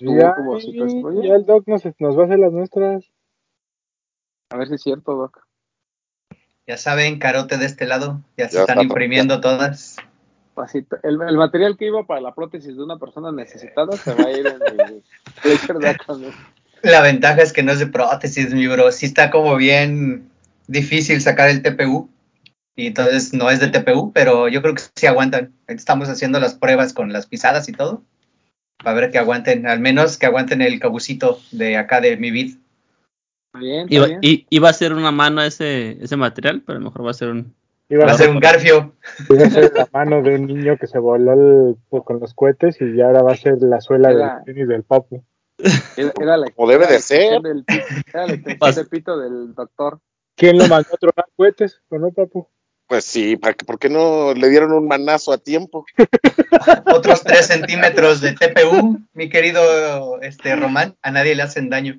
viendo. Ya, el Doc nos, nos va a hacer las nuestras. a ver si es cierto, Doc. Ya saben, carote de este lado, ya se están está, imprimiendo todas. Así, el, el material que iba para la prótesis de una persona necesitada se va a ir en el <laughs> blazer de Acronym. La ventaja es que no es de prótesis, mi bro. Sí está como bien difícil sacar el TPU. Y entonces no es de TPU, pero yo creo que sí aguantan. Estamos haciendo las pruebas con las pisadas y todo. Para ver que aguanten, al menos que aguanten el cabucito de acá de mi vid. Bien, Iba, bien. i- iba a ser una mano ese, ese material, pero a lo mejor va a ser un. Iba Va a ser un garfio. iba a ser la mano de un niño que se voló el- pues, con los cohetes y ya ahora va a ser la suela del tenis del papu. Era, era la, Como debe era de ser. del era la extensión de pito del doctor. ¿Quién lo mandó a tronar cohetes? ¿O no, papu? Pues sí, ¿para qué- ¿por qué no le dieron un manazo a tiempo? <laughs> Otros 3 centímetros de TPU, mi querido este Román. A nadie le hacen daño.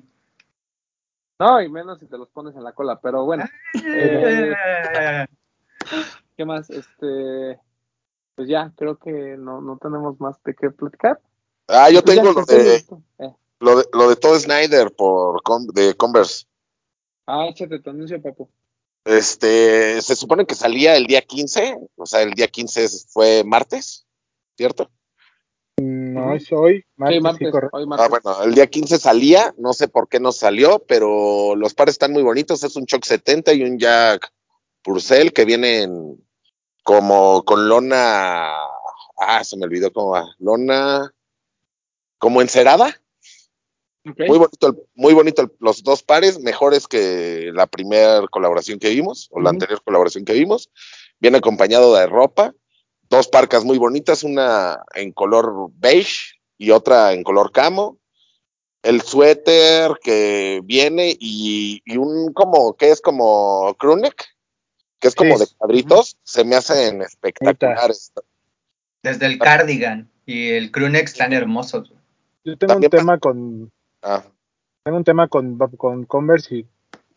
No, y menos si te los pones en la cola, pero bueno. eh, <laughs> ¿Qué más? Este, pues ya, creo que no, no tenemos más de qué platicar. Ah, yo Pues ya, tengo lo de, esto. Eh, lo de, lo de Todd Snyder por, Con- de Converse. Ah, échate tu anuncio, papu. Este, se supone que salía el día 15, o sea, el día 15 es- fue martes, ¿cierto? No, es hoy. Martes, sí, sí, martes, correcto. hoy martes. Ah, bueno, el día 15 salía, no sé por qué no salió, pero los pares están muy bonitos, es un Choc 70 y un Jack Purcell que vienen como con lona, ah, se me olvidó cómo va, lona como encerada, Muy bonito, el- muy bonito el- los dos pares, mejores que la primera colaboración que vimos, o la anterior colaboración que vimos, viene acompañado de ropa, dos parcas muy bonitas, una en color beige y otra en color camo, el suéter que viene y, y un como, que es como crewneck, que es como Sí. de cuadritos, se me hacen espectaculares. Desde el cardigan y el crewneck están hermosos. Yo tengo un tema con Ah, tengo un tema con, con Converse y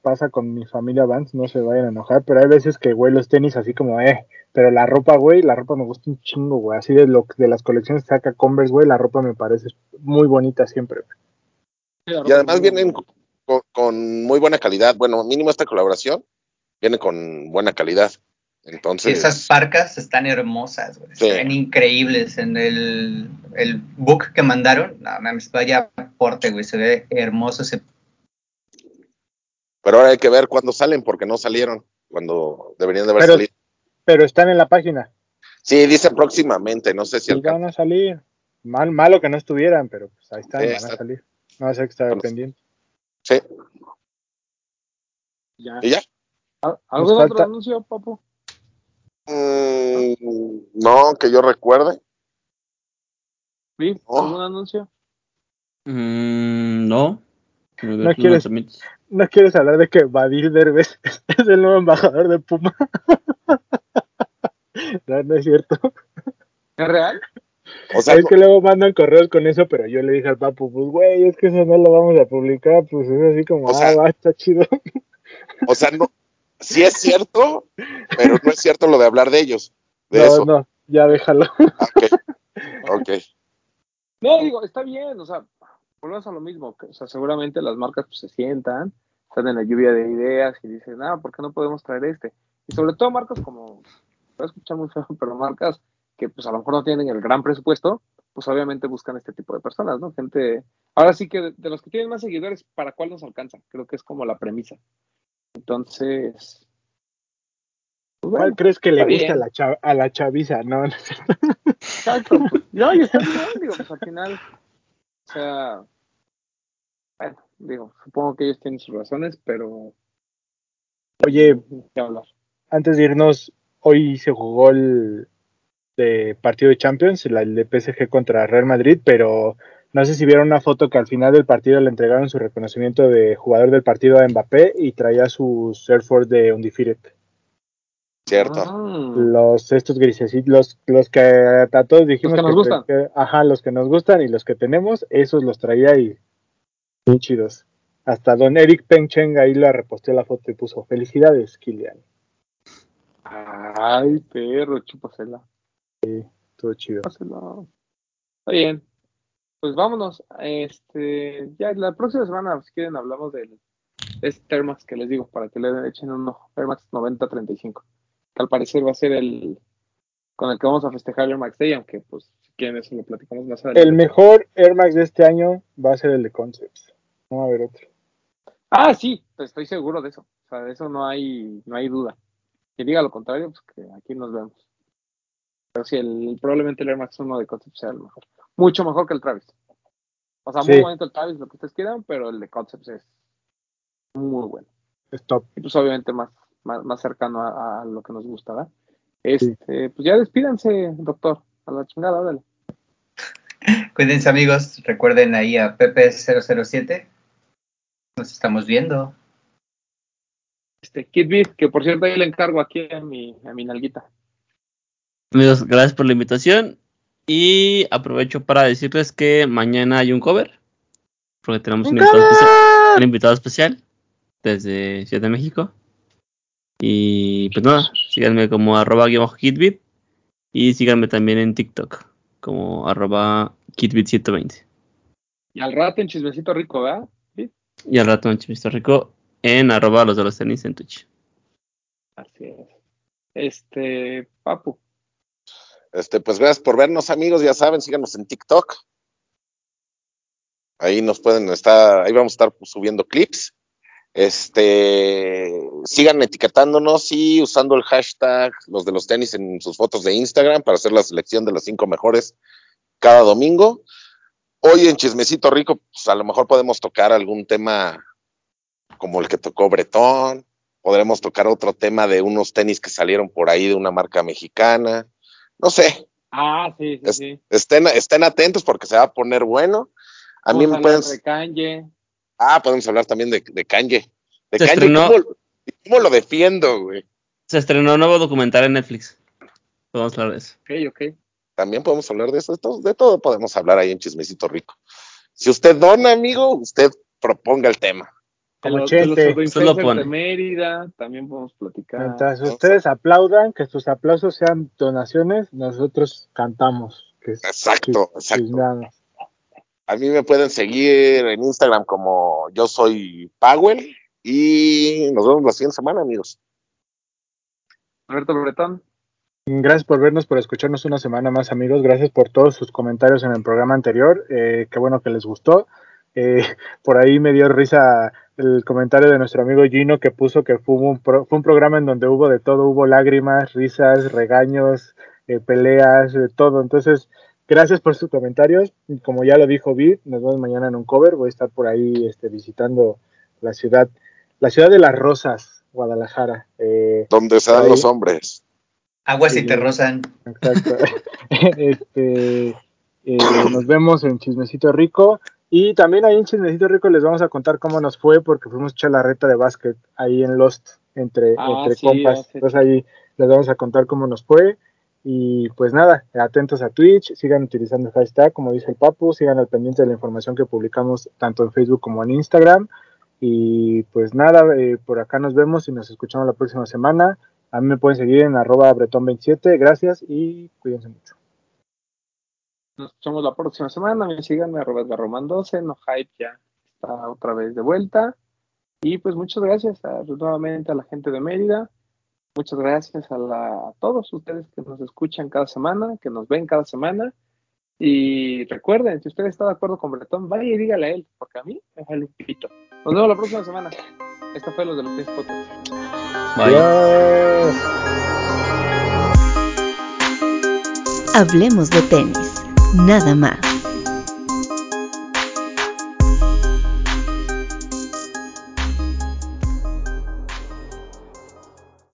pasa con mi familia Vans, no se vayan a enojar, pero hay veces que, güey, los tenis así como, eh, pero la ropa, güey, la ropa me gusta un chingo, güey, así de lo de las colecciones que saca Converse, güey, la ropa me parece muy bonita siempre. güey. y además vienen con, con muy buena calidad, bueno, mínimo esta colaboración viene con buena calidad. Y Entonces, esas parcas están hermosas, güey. Sí. Se ven increíbles en el, el book que mandaron. No mames, vaya porte, güey. Se ve hermoso ese. pero ahora hay que ver cuándo salen porque no salieron cuando deberían de haber Pero- salido. Pero están en la página, Sí, dice próximamente, no sé si alcanza. van a salir. Mal, malo que no estuvieran, pero pues ahí están, Sí, van a salir. No sé que estar Bueno. pendiente. Sí, Ya. y ya. ¿Al- ¿Algún Nos otro anuncio, papu? Mm, no, que yo recuerde. ¿Sí? Oh. ¿Algún anuncio? Mm, no. ¿No quieres? ¿No quieres hablar de que Badil Derbez <laughs> es el nuevo embajador de Puma? <laughs> no, no es cierto. ¿Es real? O sea, es que luego mandan correos con eso, pero yo le dije al papu, pues güey, es que eso no lo vamos a publicar, pues es así como, O sea- ah, va, está chido. o sea, no, sí es cierto, pero no es cierto lo de hablar de ellos. De no, eso. no, ya déjalo. Ok. Ok. No, digo, está bien, o sea, volvemos a lo mismo, que, o sea, seguramente las marcas pues, se sientan, están en la lluvia de ideas y dicen, ah, ¿por qué no podemos traer este? Y sobre todo marcas como, voy a escuchar muy feo, <laughs> pero marcas que pues a lo mejor no tienen el gran presupuesto, pues obviamente buscan este tipo de personas, ¿no? Gente, ahora sí que de, de los que tienen más seguidores, ¿para cuál nos alcanza? Creo que es como la premisa. Entonces, pues, ¿Cuál crees que le gusta a la, chav- a la chaviza? No, no sé. Exacto. pues, no, y está bien, digo, pues al final, o sea, bueno, digo, supongo que ellos tienen sus razones, pero Oye, antes de irnos, hoy se jugó el de partido de Champions, el de PSG contra Real Madrid, pero No sé si vieron una foto que al final del partido le entregaron su reconocimiento de jugador del partido a Mbappé y traía sus Air Force de Undefeated. Cierto. Ah, Los estos grises, los, los que a todos dijimos que nos gustan. que- ajá, los que nos gustan y los que tenemos, esos los traía y muy chidos. Hasta don Eric Pencheng ahí la reposteó la foto y puso felicidades, Kilian. Ay, perro, chúpasela. Todo chido. chúpasela. Está bien. Pues vámonos. Este, ya la próxima semana, si quieren, hablamos del este Air Max que les digo, para que le echen un ojo. Air Max 9035. Que al parecer va a ser el con el que vamos a festejar el Air Max Day, aunque pues si quieren eso lo platicamos más adelante. El mejor Air Max de este año va a ser el de Concepts. No va a haber otro. Ah, sí, pues estoy seguro de eso. O sea, de eso no hay, no hay duda. Que diga lo contrario, pues que aquí nos vemos. Pero sí, el, probablemente el Air Max 1 de Concept sea el mejor. Mucho mejor que el Travis. O sea, muy bonito el Travis, lo que ustedes quieran, pero el de Concepts es muy bueno. Stop. Y pues obviamente más, más, más cercano a, a lo que nos gusta, ¿verdad? Este, pues ya despídanse, doctor. A la chingada, órale. <laughs> Cuídense amigos, recuerden ahí a Pepe007. Nos estamos viendo. Este, Kid Beat, que por cierto ahí le encargo aquí a mi, a mi nalguita. Amigos, gracias por la invitación. Y aprovecho para decirles que mañana hay un cover. Porque tenemos un invitado, especial, un invitado especial desde Ciudad de México. Y pues nada, síganme como arroba guion bajo kitbit. Y síganme también en TikTok como arroba kitbit120. Y al rato en chismecito rico, ¿verdad? Sí, Y al rato en Chimisto Rico en arroba los de los tenis en Twitch. así es. Este, Papu. Este, pues gracias por vernos, amigos. Ya saben, síganos en TikTok. Ahí nos pueden estar, ahí vamos a estar subiendo clips. Este, sigan etiquetándonos y usando el hashtag los de los tenis en sus fotos de Instagram para hacer la selección de las cinco mejores cada domingo. Hoy en Chismecito Rico, pues a lo mejor podemos tocar algún tema como el que tocó Bretón. Podremos tocar otro tema de unos tenis que salieron por ahí de una marca mexicana. No sé, Ah, sí, sí, Es- sí. estén, estén atentos porque se va a poner bueno. A mí me hablar pueden. de Kanye. Ah, podemos hablar también de, de Kanye. De Se Kanye, estrenó- ¿cómo, cómo lo defiendo, güey? Se estrenó un nuevo documental en Netflix. Podemos hablar de eso. Ok, ok. También podemos hablar de eso. De todo, de todo podemos hablar ahí en Chismecito Rico. Si usted dona, amigo, usted proponga el tema. De Como los, de los de Mérida, también podemos platicar. Mientras ustedes aplaudan, que sus aplausos sean donaciones, nosotros cantamos. Que Exacto, chis- exacto. A mí me pueden seguir en Instagram como yo soy Powell. Y nos vemos la siguiente semana, amigos. Alberto Bretón. Gracias por vernos, por escucharnos una semana más, amigos. Gracias por todos sus comentarios en el programa anterior. Eh, qué bueno que les gustó. Eh, <laughs> por ahí me dio risa el comentario de nuestro amigo Gino que puso que fue un, pro- fue un programa en donde hubo de todo, hubo lágrimas, risas, regaños, eh, peleas, de todo. Entonces, gracias por sus comentarios. Como ya lo dijo Vid, nos vemos mañana en un cover. Voy a estar por ahí este, visitando la ciudad, la ciudad de las rosas, Guadalajara. Eh, Donde se dan Ahí. los hombres. Aguas y te rozan. Exacto. <laughs> este, eh, nos vemos en Chismecito Rico. Y también ahí en Chismecito Rico les vamos a contar cómo nos fue porque fuimos a echar la reta de básquet ahí en Lost entre, Ah, entre sí, compas. Entonces ahí les vamos a contar cómo nos fue. Y pues nada, atentos a Twitch, sigan utilizando el hashtag, como dice el Papu, sigan al pendiente de la información que publicamos tanto en Facebook como en Instagram. Y pues nada, eh, por acá nos vemos y nos escuchamos la próxima semana. A mí me pueden seguir en arroba bretón27. Gracias y cuídense mucho. Nos escuchamos la próxima semana. Me sigan arroba Edgarroman 12. No hype ya está otra vez de vuelta. Y pues muchas gracias a- nuevamente a la gente de Mérida. Muchas gracias a, la- a todos ustedes que nos escuchan cada semana, que nos ven cada semana. Y recuerden, si usted está de acuerdo con Bretón, vaya y dígale a él, porque a mí me vale un pito. Nos vemos la próxima semana. Esta fue los de los Podcast. Bye. Hablemos de tenis, nada más.